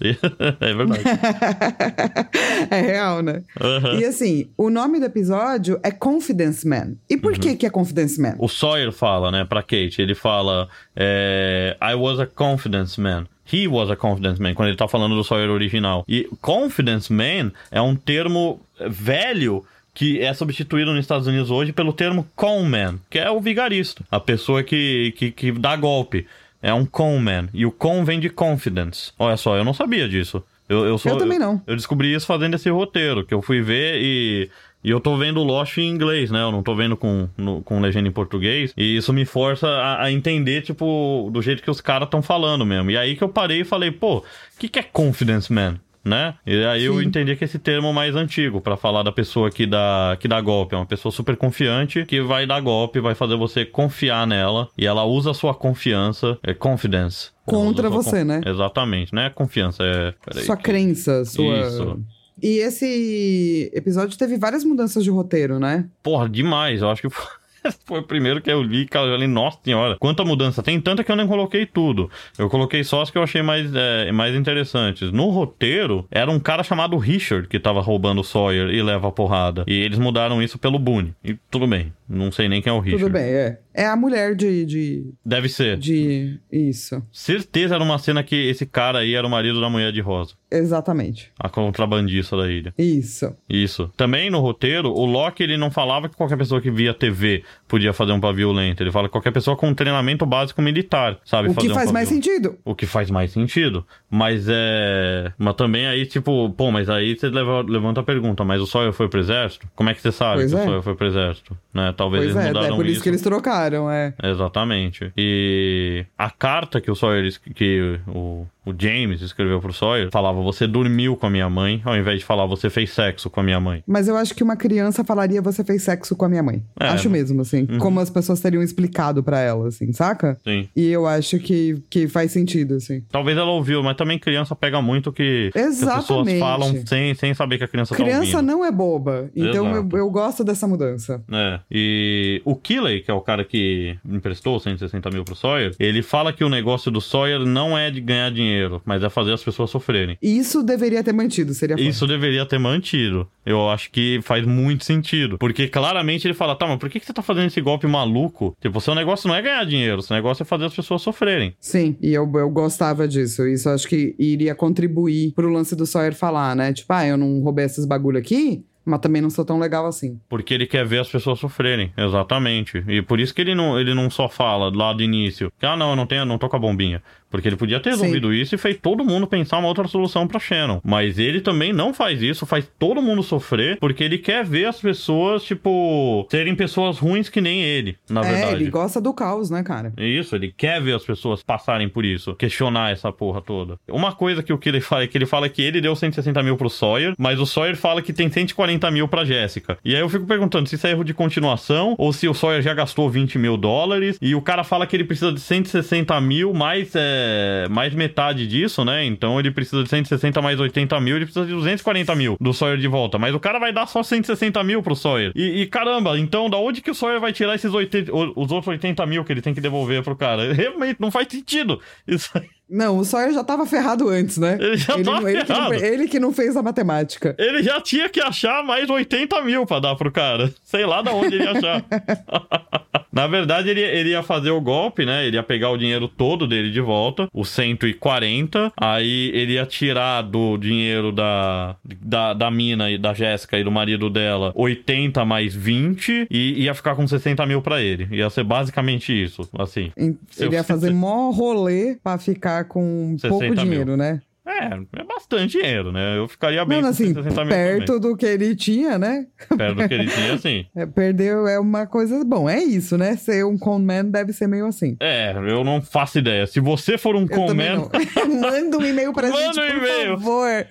é verdade. é real, né? Aham. E assim, o nome do episódio é Confidence Man. E por que que é Confidence Man? O Sawyer fala, né, pra Kate, ele fala, é, I was a confidence man. He was a confidence man, quando ele tá falando do Sawyer original. E confidence man é um termo velho que é substituído nos Estados Unidos hoje pelo termo conman, que é o vigarista, a pessoa que, que, que dá golpe. É um conman. E o con vem de confidence. Olha só, eu não sabia disso. Eu, eu, sou, Eu também não. Eu, descobri isso fazendo esse roteiro, que eu fui ver e. E eu tô vendo Lost em inglês, né? Eu não tô vendo com, no- com legenda em português. E isso me força a, a entender, tipo, do jeito que os caras estão falando mesmo. E aí que eu parei e falei, pô, o que, que é confidence man? Né? E aí eu Sim. entendi que esse termo mais antigo pra falar da pessoa que dá, que dá golpe. É uma pessoa super confiante que vai dar golpe, vai fazer você confiar nela. E ela usa a sua confiança, é confidence. Contra você, con- né? Exatamente, não é confiança, é. peraí, Sua que- crença, sua. Isso. E esse episódio teve várias mudanças de roteiro, né? Porra, demais. Eu acho que foi, o primeiro que eu li, cara. Eu falei, nossa senhora, quanta mudança. Tem tanta que eu nem coloquei tudo. Eu coloquei só as que eu achei mais, é, mais interessantes. No roteiro, era um cara chamado Richard que tava roubando o Sawyer e leva a porrada. E eles mudaram isso pelo Boone. E tudo bem. Não sei nem quem é o Richard. Tudo bem, é. É a mulher de. de, Deve ser. de... Isso. Certeza era uma cena que esse cara aí era o marido da mulher de rosa. Exatamente. A contrabandista da ilha. Isso. Isso. Também no roteiro, o Loki ele não falava que qualquer pessoa que via TV podia fazer um pavio lento. Ele fala que qualquer pessoa com treinamento básico militar sabe O que um faz mais pavio. sentido. O que faz mais sentido. Mas é. Mas também aí, tipo, pô, mas aí você leva- levanta a pergunta, mas o Sawyer foi pro exército? Como é que você sabe Pois que é. o Sawyer foi pro exército? Né? Talvez Pois eles é, mudaram é por isso, que eles trocaram, é. Exatamente. E a carta que o Sawyer, que o, o James escreveu pro Sawyer, falava: Você dormiu com a minha mãe, ao invés de falar você fez sexo com a minha mãe. Mas eu acho que uma criança falaria você fez sexo com a minha mãe. É, acho mesmo, assim. Uhum. Como as pessoas teriam explicado pra ela, assim, saca? Sim. E eu acho que, que faz sentido, assim. Talvez ela ouviu, mas também criança pega muito que, que as pessoas Exatamente. falam sem, sem saber que a criança tá Criança não é boba. Então eu, eu gosto dessa mudança. É. E o Killey, que é o cara que emprestou 160 mil pro Sawyer, ele fala que o negócio do Sawyer não é de ganhar dinheiro, mas é fazer as pessoas sofrerem. E isso deveria ter mantido, seria foda. Isso deveria ter mantido. Eu acho que faz muito sentido. Porque claramente ele fala, tá, mas por que, que você tá fazendo esse golpe maluco? Tipo, seu negócio não é ganhar dinheiro, seu negócio é fazer as pessoas sofrerem. Sim, e eu, eu gostava disso. Isso eu acho que iria contribuir pro lance do Sawyer falar, né? Tipo, ah, eu não roubei esses bagulho aqui, mas também não sou tão legal assim. Porque ele quer ver as pessoas sofrerem, exatamente. E por isso que ele não, ele não só fala lá do início, ah, não, eu não, tenho, não tô com a bombinha. Porque ele podia ter Sim. resolvido isso e fez todo mundo pensar uma outra solução pra Shannon. Mas ele também não faz isso, faz todo mundo sofrer, porque ele quer ver as pessoas, tipo, serem pessoas ruins que nem ele, na é, verdade. ele gosta do caos, né, cara? É Isso, ele quer ver as pessoas passarem por isso, questionar essa porra toda. Uma coisa que o ele fala é que ele fala que ele deu 160 mil pro Sawyer, mas o Sawyer fala que tem 140 mil pra Jéssica. E aí eu fico perguntando se isso é erro de continuação ou se o Sawyer já gastou 20 mil dólares e o cara fala que ele precisa de 160 mil mais, é, mais metade disso, né? Então ele precisa de 160 mais 80 mil, ele precisa de 240 mil do Sawyer de volta. Mas o cara vai dar só 160 mil pro Sawyer. E, e, caramba, então da onde que o Sawyer vai tirar esses 80, o- os outros 80 mil que ele tem que devolver pro cara? Realmente não faz sentido. Isso aí. Não, o Sawyer já tava ferrado antes, né? Ele já ele, tava ele que não, ferrado. ele que não fez a matemática. Ele já tinha que achar mais 80 mil pra dar pro cara. Sei lá da onde ele ia achar. Na verdade, ele, ele ia fazer o golpe, né? Ele ia pegar o dinheiro todo dele de volta, os 140. Aí ele ia tirar do dinheiro da, da, da mina e da Jéssica e do marido dela 80 mais 20 e ia ficar com 60 mil pra ele. Ia ser basicamente isso, assim. Ele ia fazer mó rolê pra ficar com 60 pouco mil. dinheiro, né? É, é bastante dinheiro, né? Eu ficaria bem com assim, 160 mil perto do que ele tinha, né? Perto do que ele tinha, assim. É, perdeu é uma coisa. Bom, é isso, né? Ser um conman deve ser meio assim. É, eu não faço ideia. Se você for um conman. Manda um e-mail pra Manda gente, um por favor.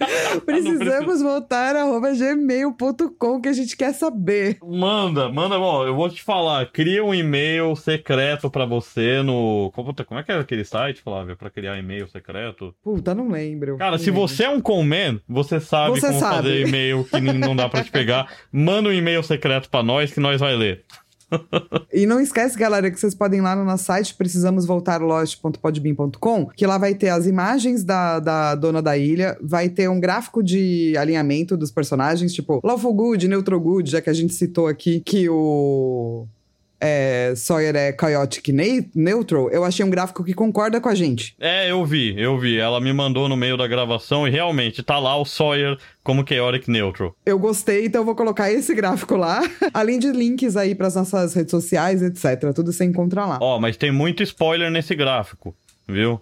Precisamos voltar arroba gmail.com que a gente quer saber. manda, manda, ó, eu vou te falar, cria um e-mail secreto pra você no, como como é que é aquele site, Flávia, pra criar e-mail secreto? Puta, não lembro. Cara, Não se lembro. você é um conman, você sabe Você como sabe. fazer e-mail que não dá pra te pegar, manda um e-mail secreto pra nós que nós vai ler. E não esquece, galera, que vocês podem ir lá no nosso site, precisamos voltar lost.podbean.com, que lá vai ter as imagens da, da dona da ilha, vai ter um gráfico de alinhamento dos personagens, tipo Lawful Good, Neutral Good, já que a gente citou aqui que o. é, Sawyer é chaotic ne- neutral, eu achei um gráfico que concorda com a gente. É, eu vi, eu vi. Ela me mandou no meio da gravação e realmente tá lá o Sawyer como Chaotic Neutral. Eu gostei, então eu vou colocar esse gráfico lá, além de links aí pras nossas redes sociais, etc. Tudo você encontra lá. Ó, mas tem muito spoiler nesse gráfico, viu?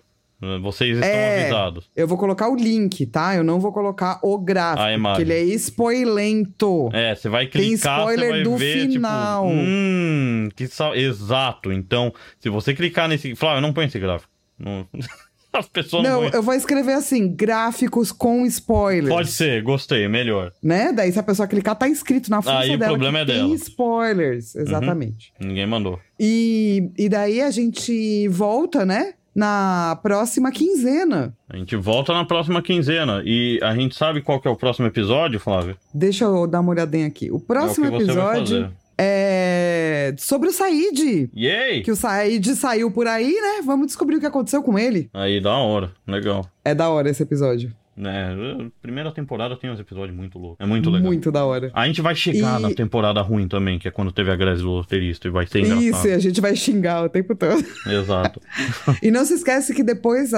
Vocês estão É. avisados. Eu vou colocar o link, tá? Eu não vou colocar o gráfico, A imagem. porque ele é spoilento. É, você vai Tem clicar, você spoiler vai do ver, final. tipo, hum, que sal... exato. Então, se você clicar nesse, Flávio, não põe esse gráfico. Não- As pessoas não, Não, eu vou escrever assim, gráficos com spoilers. Pode ser, gostei, melhor. Né? Daí se a pessoa clicar, tá escrito na função Aí o dela problema que é tem dela. Uhum. spoilers. Exatamente. Ninguém mandou. E, e daí a gente volta, né? Na próxima quinzena. A gente volta na próxima quinzena. E a gente sabe qual que é o próximo episódio, Flávio? Deixa eu dar uma olhadinha aqui. O próximo é o episódio é sobre o Said. Yay! Que o Said saiu por aí, né? Vamos descobrir o que aconteceu com ele. Aí, da hora. Legal. É da hora esse episódio. É, a primeira temporada tem uns episódios muito loucos. É muito legal. Muito da hora. A gente vai chegar E- na temporada ruim também, que é quando teve a greve do roteirista, e vai ser Isso, engraçado. e a gente vai xingar o tempo todo. Exato. E não se esquece que depois,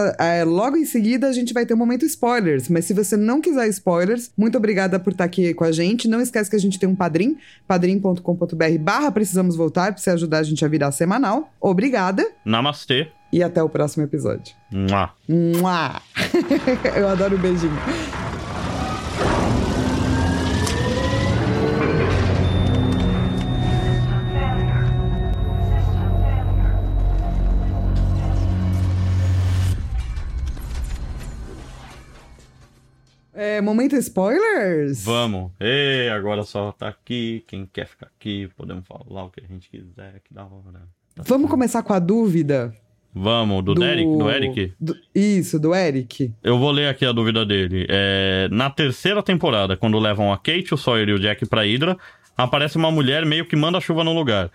logo em seguida, a gente vai ter um momento spoilers. Mas se você não quiser spoilers, muito obrigada por estar aqui com a gente. Não esquece que a gente tem um padrim, padrim.com.br barra precisamos voltar, pra você ajudar a gente a virar semanal. Obrigada Namastê. E até o próximo episódio. Mua. Mua! Eu adoro beijinho. É, momento spoilers? Vamos. Ei, agora só tá aqui. Quem quer ficar aqui, podemos falar o que a gente quiser. Que da hora. Vamos começar com a dúvida Vamos, do, Derek, do Eric. do- isso, do Eric. Eu vou ler aqui a dúvida dele. É, na terceira temporada, quando levam a Kate, o Sawyer e o Jack pra Hydra, aparece uma mulher meio que manda chuva no lugar.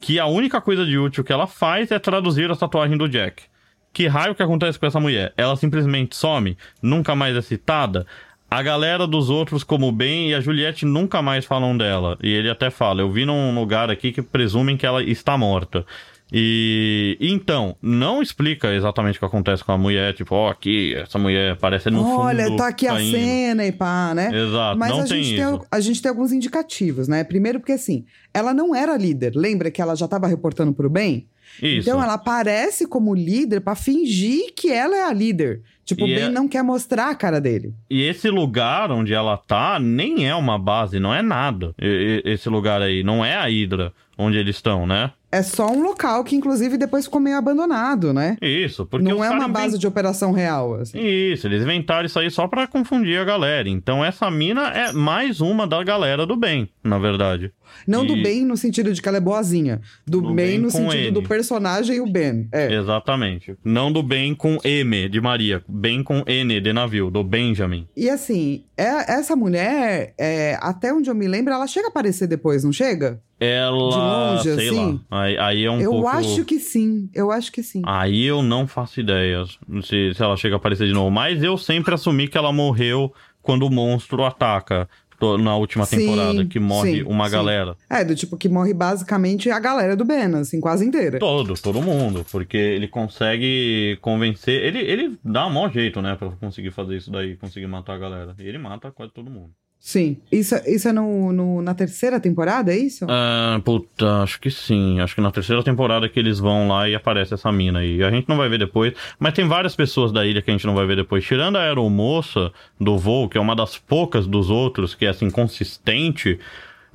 Que a única coisa de útil que ela faz é traduzir a tatuagem do Jack. Que raio que acontece com essa mulher? Ela simplesmente some, nunca mais é citada. A galera dos outros, como o Ben e a Juliette, nunca mais falam dela. E ele até fala: Eu vi num lugar aqui que presumem que ela está morta. E então, não explica exatamente o que acontece com a mulher, tipo, ó, aqui, essa mulher parece no fundo. Olha, tá aqui a caindo. cena e pá, né? Exato, Mas não a, tem gente isso. tem, a gente tem alguns indicativos, né? Primeiro porque, assim, ela não era líder. Lembra que ela já tava reportando pro bem? Isso. Então ela aparece como líder pra fingir que ela é a líder. Tipo, o Ben é- não quer mostrar a cara dele. E esse lugar onde ela tá nem é uma base, não é nada. E- esse lugar aí, não é a Hydra onde eles estão, né? É só um local que, inclusive, depois ficou meio abandonado, né? Isso, porque não é uma base inven- de operação real, assim. Isso, eles inventaram isso aí só pra confundir a galera. Então essa mina é mais uma da galera do bem, na verdade. Não do E- bem no sentido de que ela é boazinha. Do, Do bem bem no sentido N. do personagem e o Ben. É. Exatamente. Não do bem com M de Maria, bem com N de navio, do Benjamin. E assim, é- essa mulher, é, até onde eu me lembro, ela chega a aparecer depois, não chega? Ela, De longe, sei assim? lá. Aí, aí é um eu pouco. acho que sim, eu acho que sim. Aí eu não faço ideia se, se ela chega a aparecer de novo. Mas eu sempre assumi que ela morreu quando o monstro ataca na última Sim, temporada, que morre sim, uma sim. galera. É, do tipo que morre basicamente a galera do Ben, assim, quase inteira. Todo, todo mundo. Porque ele consegue convencer. Ele, ele dá um maior jeito, né? Pra conseguir fazer isso daí, conseguir matar a galera. E ele mata quase todo mundo. Sim. Isso, isso é no, no- na terceira temporada, é isso? Ah, puta, acho que sim. Acho que na terceira temporada que eles vão lá e aparece essa mina aí. A gente não vai ver depois, mas tem várias pessoas da ilha que a gente não vai ver depois. Tirando a aeromoça do voo, que é uma das poucas dos outros que é assim, consistente.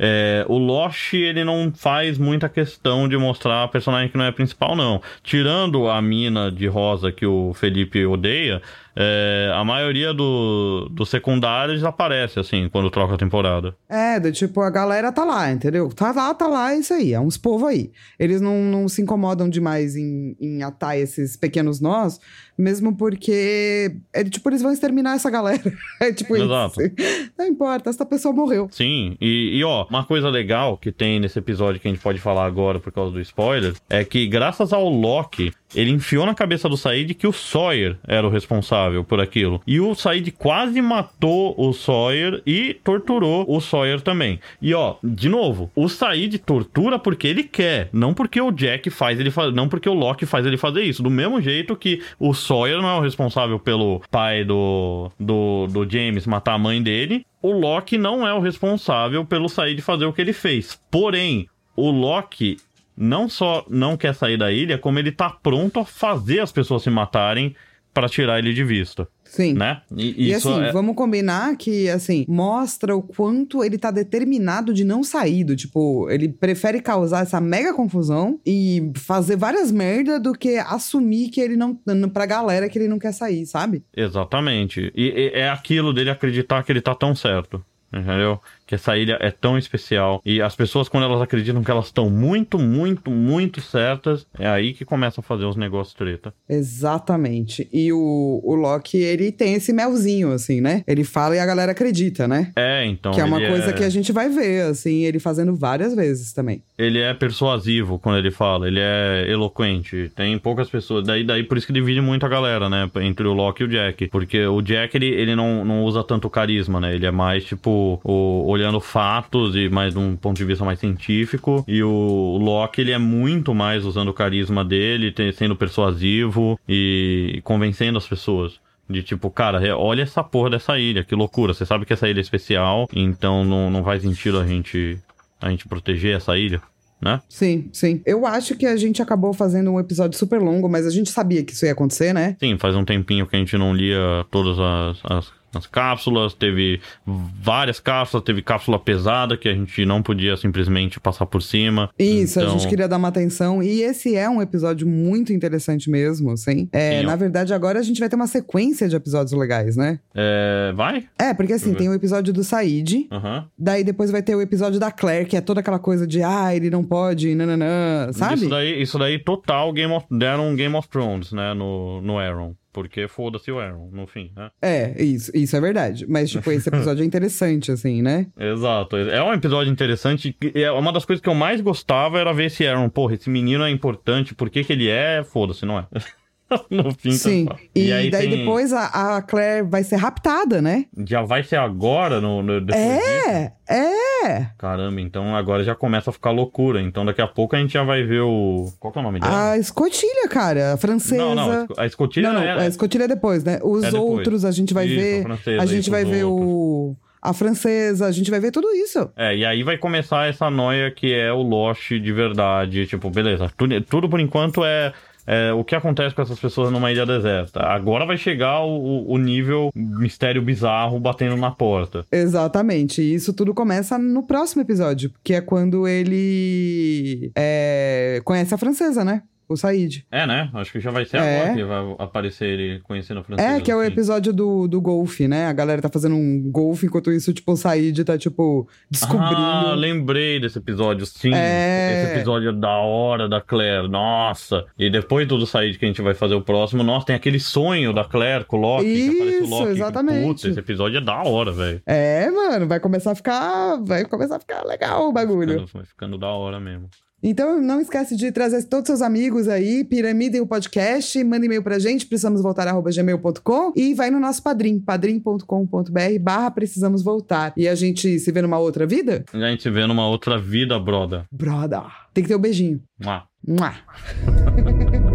é, o Lost, ele não faz muita questão de mostrar a personagem que não é principal, não. Tirando a mina de rosa que o Felipe odeia, é, a maioria do, dos secundários aparece, assim, quando troca a temporada. É, do tipo, a galera tá lá, entendeu? Tá lá, tá lá, é isso aí, é uns povo aí. Eles não, não se incomodam demais em, em atar esses pequenos nós, mesmo porque, é, tipo, eles vão exterminar essa galera. É tipo Exato. isso. Não importa, essa pessoa morreu. Sim, e, e, ó, uma coisa legal que tem nesse episódio que a gente pode falar agora por causa do spoiler é que, graças ao Loki, ele enfiou na cabeça do Said que o Sawyer era o responsável por aquilo. E o Said quase matou o Sawyer e torturou o Sawyer também. E ó, de novo, o Said tortura porque ele quer, não porque o Jack faz ele fazer, não porque o Locke faz ele fazer isso. Do mesmo jeito que o Sawyer não é o responsável pelo pai do, do, do James matar a mãe dele, o Locke não é o responsável pelo Said fazer o que ele fez. Porém, o Locke não só não quer sair da ilha, como ele tá pronto a fazer as pessoas se matarem para tirar ele de vista. Sim. Né? E, e assim, é... vamos combinar que, assim, mostra o quanto ele tá determinado de não sair do, tipo, ele prefere causar essa mega confusão e fazer várias merdas do que assumir que ele não, pra galera que ele não quer sair, sabe? Exatamente. E, e é aquilo dele acreditar que ele tá tão certo. Entendeu? Que essa ilha é tão especial. E as pessoas, quando elas acreditam que elas estão muito, muito, muito certas, é aí que começa a fazer os negócios treta. Exatamente. E o, o Loki, ele tem esse melzinho, assim, né? Ele fala e a galera acredita, né? É, então. Que é uma coisa é... que a gente vai ver, assim, ele fazendo várias vezes também. Ele é persuasivo quando ele fala, ele é eloquente. Tem poucas pessoas. Daí, daí por isso que divide muito a galera, né? Entre o Loki e o Jack. Porque o Jack, ele, ele não, não usa tanto carisma, né? Ele é mais, tipo, o olhando fatos e mais de um ponto de vista mais científico. E o Locke, ele é muito mais usando o carisma dele, sendo persuasivo e convencendo as pessoas. De tipo, cara, olha essa porra dessa ilha, que loucura. Você sabe que essa ilha é especial, então não, não faz sentido a gente, a gente proteger essa ilha. Né? Sim, sim. Eu acho que a gente acabou fazendo um episódio super longo, mas a gente sabia que isso ia acontecer, né? Sim, faz um tempinho que a gente não lia todas as, as nas cápsulas, teve várias cápsulas, teve cápsula pesada que a gente não podia simplesmente passar por cima. Isso, então... a gente queria dar uma atenção. E esse é um episódio muito interessante mesmo, sim. É, Sim, na verdade, agora a gente vai ter uma sequência de episódios legais, né? É, vai? É, porque assim, tem o episódio do Said, uhum. daí depois vai ter o episódio da Claire, que é toda aquela coisa de, ah, ele não pode, nananã, sabe? Isso daí, isso daí total Game of, deram um Game of Thrones, né, no, no Aaron. Porque foda-se o Aaron, no fim, né? É, isso, isso é verdade. Mas, tipo, esse episódio é interessante, assim, né? Exato. É um episódio interessante. É uma das coisas que eu mais gostava era ver esse Aaron. Porra, esse menino é importante. Por que, que ele é? Foda-se, não é? no fim, Sim. Tá e, e aí daí tem... depois a, a, Claire vai ser raptada, né? Já vai ser agora no, no É, é. Caramba, então agora já começa a ficar loucura. Então daqui a pouco a gente já vai ver o. Qual que é o nome dela? A escotilha, cara, a francesa. Não, não, a escotilha não, não é... a escotilha é depois, né? Os é outros a gente vai isso, ver. A, francesa, a gente vai ver outros. o a francesa, a gente vai ver tudo isso. É, e aí vai começar essa noia que é o Lost de verdade. Tipo, beleza, tudo, tudo por enquanto é é, o que acontece com essas pessoas numa ilha deserta. Agora vai chegar o, o nível mistério bizarro batendo na porta. Exatamente. E isso tudo começa no próximo episódio, que é quando ele é, conhece a francesa, né? O Said. É, né? Acho que já vai ser é. agora que vai aparecer ele conhecendo o francês. É, que é o assim. episódio do, do golfe, né? A galera tá fazendo um golfe, enquanto isso, tipo, o Said tá, tipo, descobrindo. Ah, lembrei desse episódio, sim. É... Esse episódio é da hora da Claire, nossa. E depois do Said que a gente vai fazer o próximo, nossa, tem aquele sonho da Claire com o Loki, isso, que aparece o Loki. exatamente. Putz, esse episódio é da hora, velho. É, mano, vai começar a ficar... Vai começar a ficar legal o bagulho. Vai ficando, vai ficando da hora mesmo. Então, não esquece de trazer todos os seus amigos aí, piramidem o podcast, manda e-mail pra gente, precisamos voltar, gmail.com e vai no nosso padrim, padrim.com.br barra precisamos voltar. E a gente se vê numa outra vida? A gente se vê numa outra vida, broda. Broda. Tem que ter o um beijinho. Mua. Mua.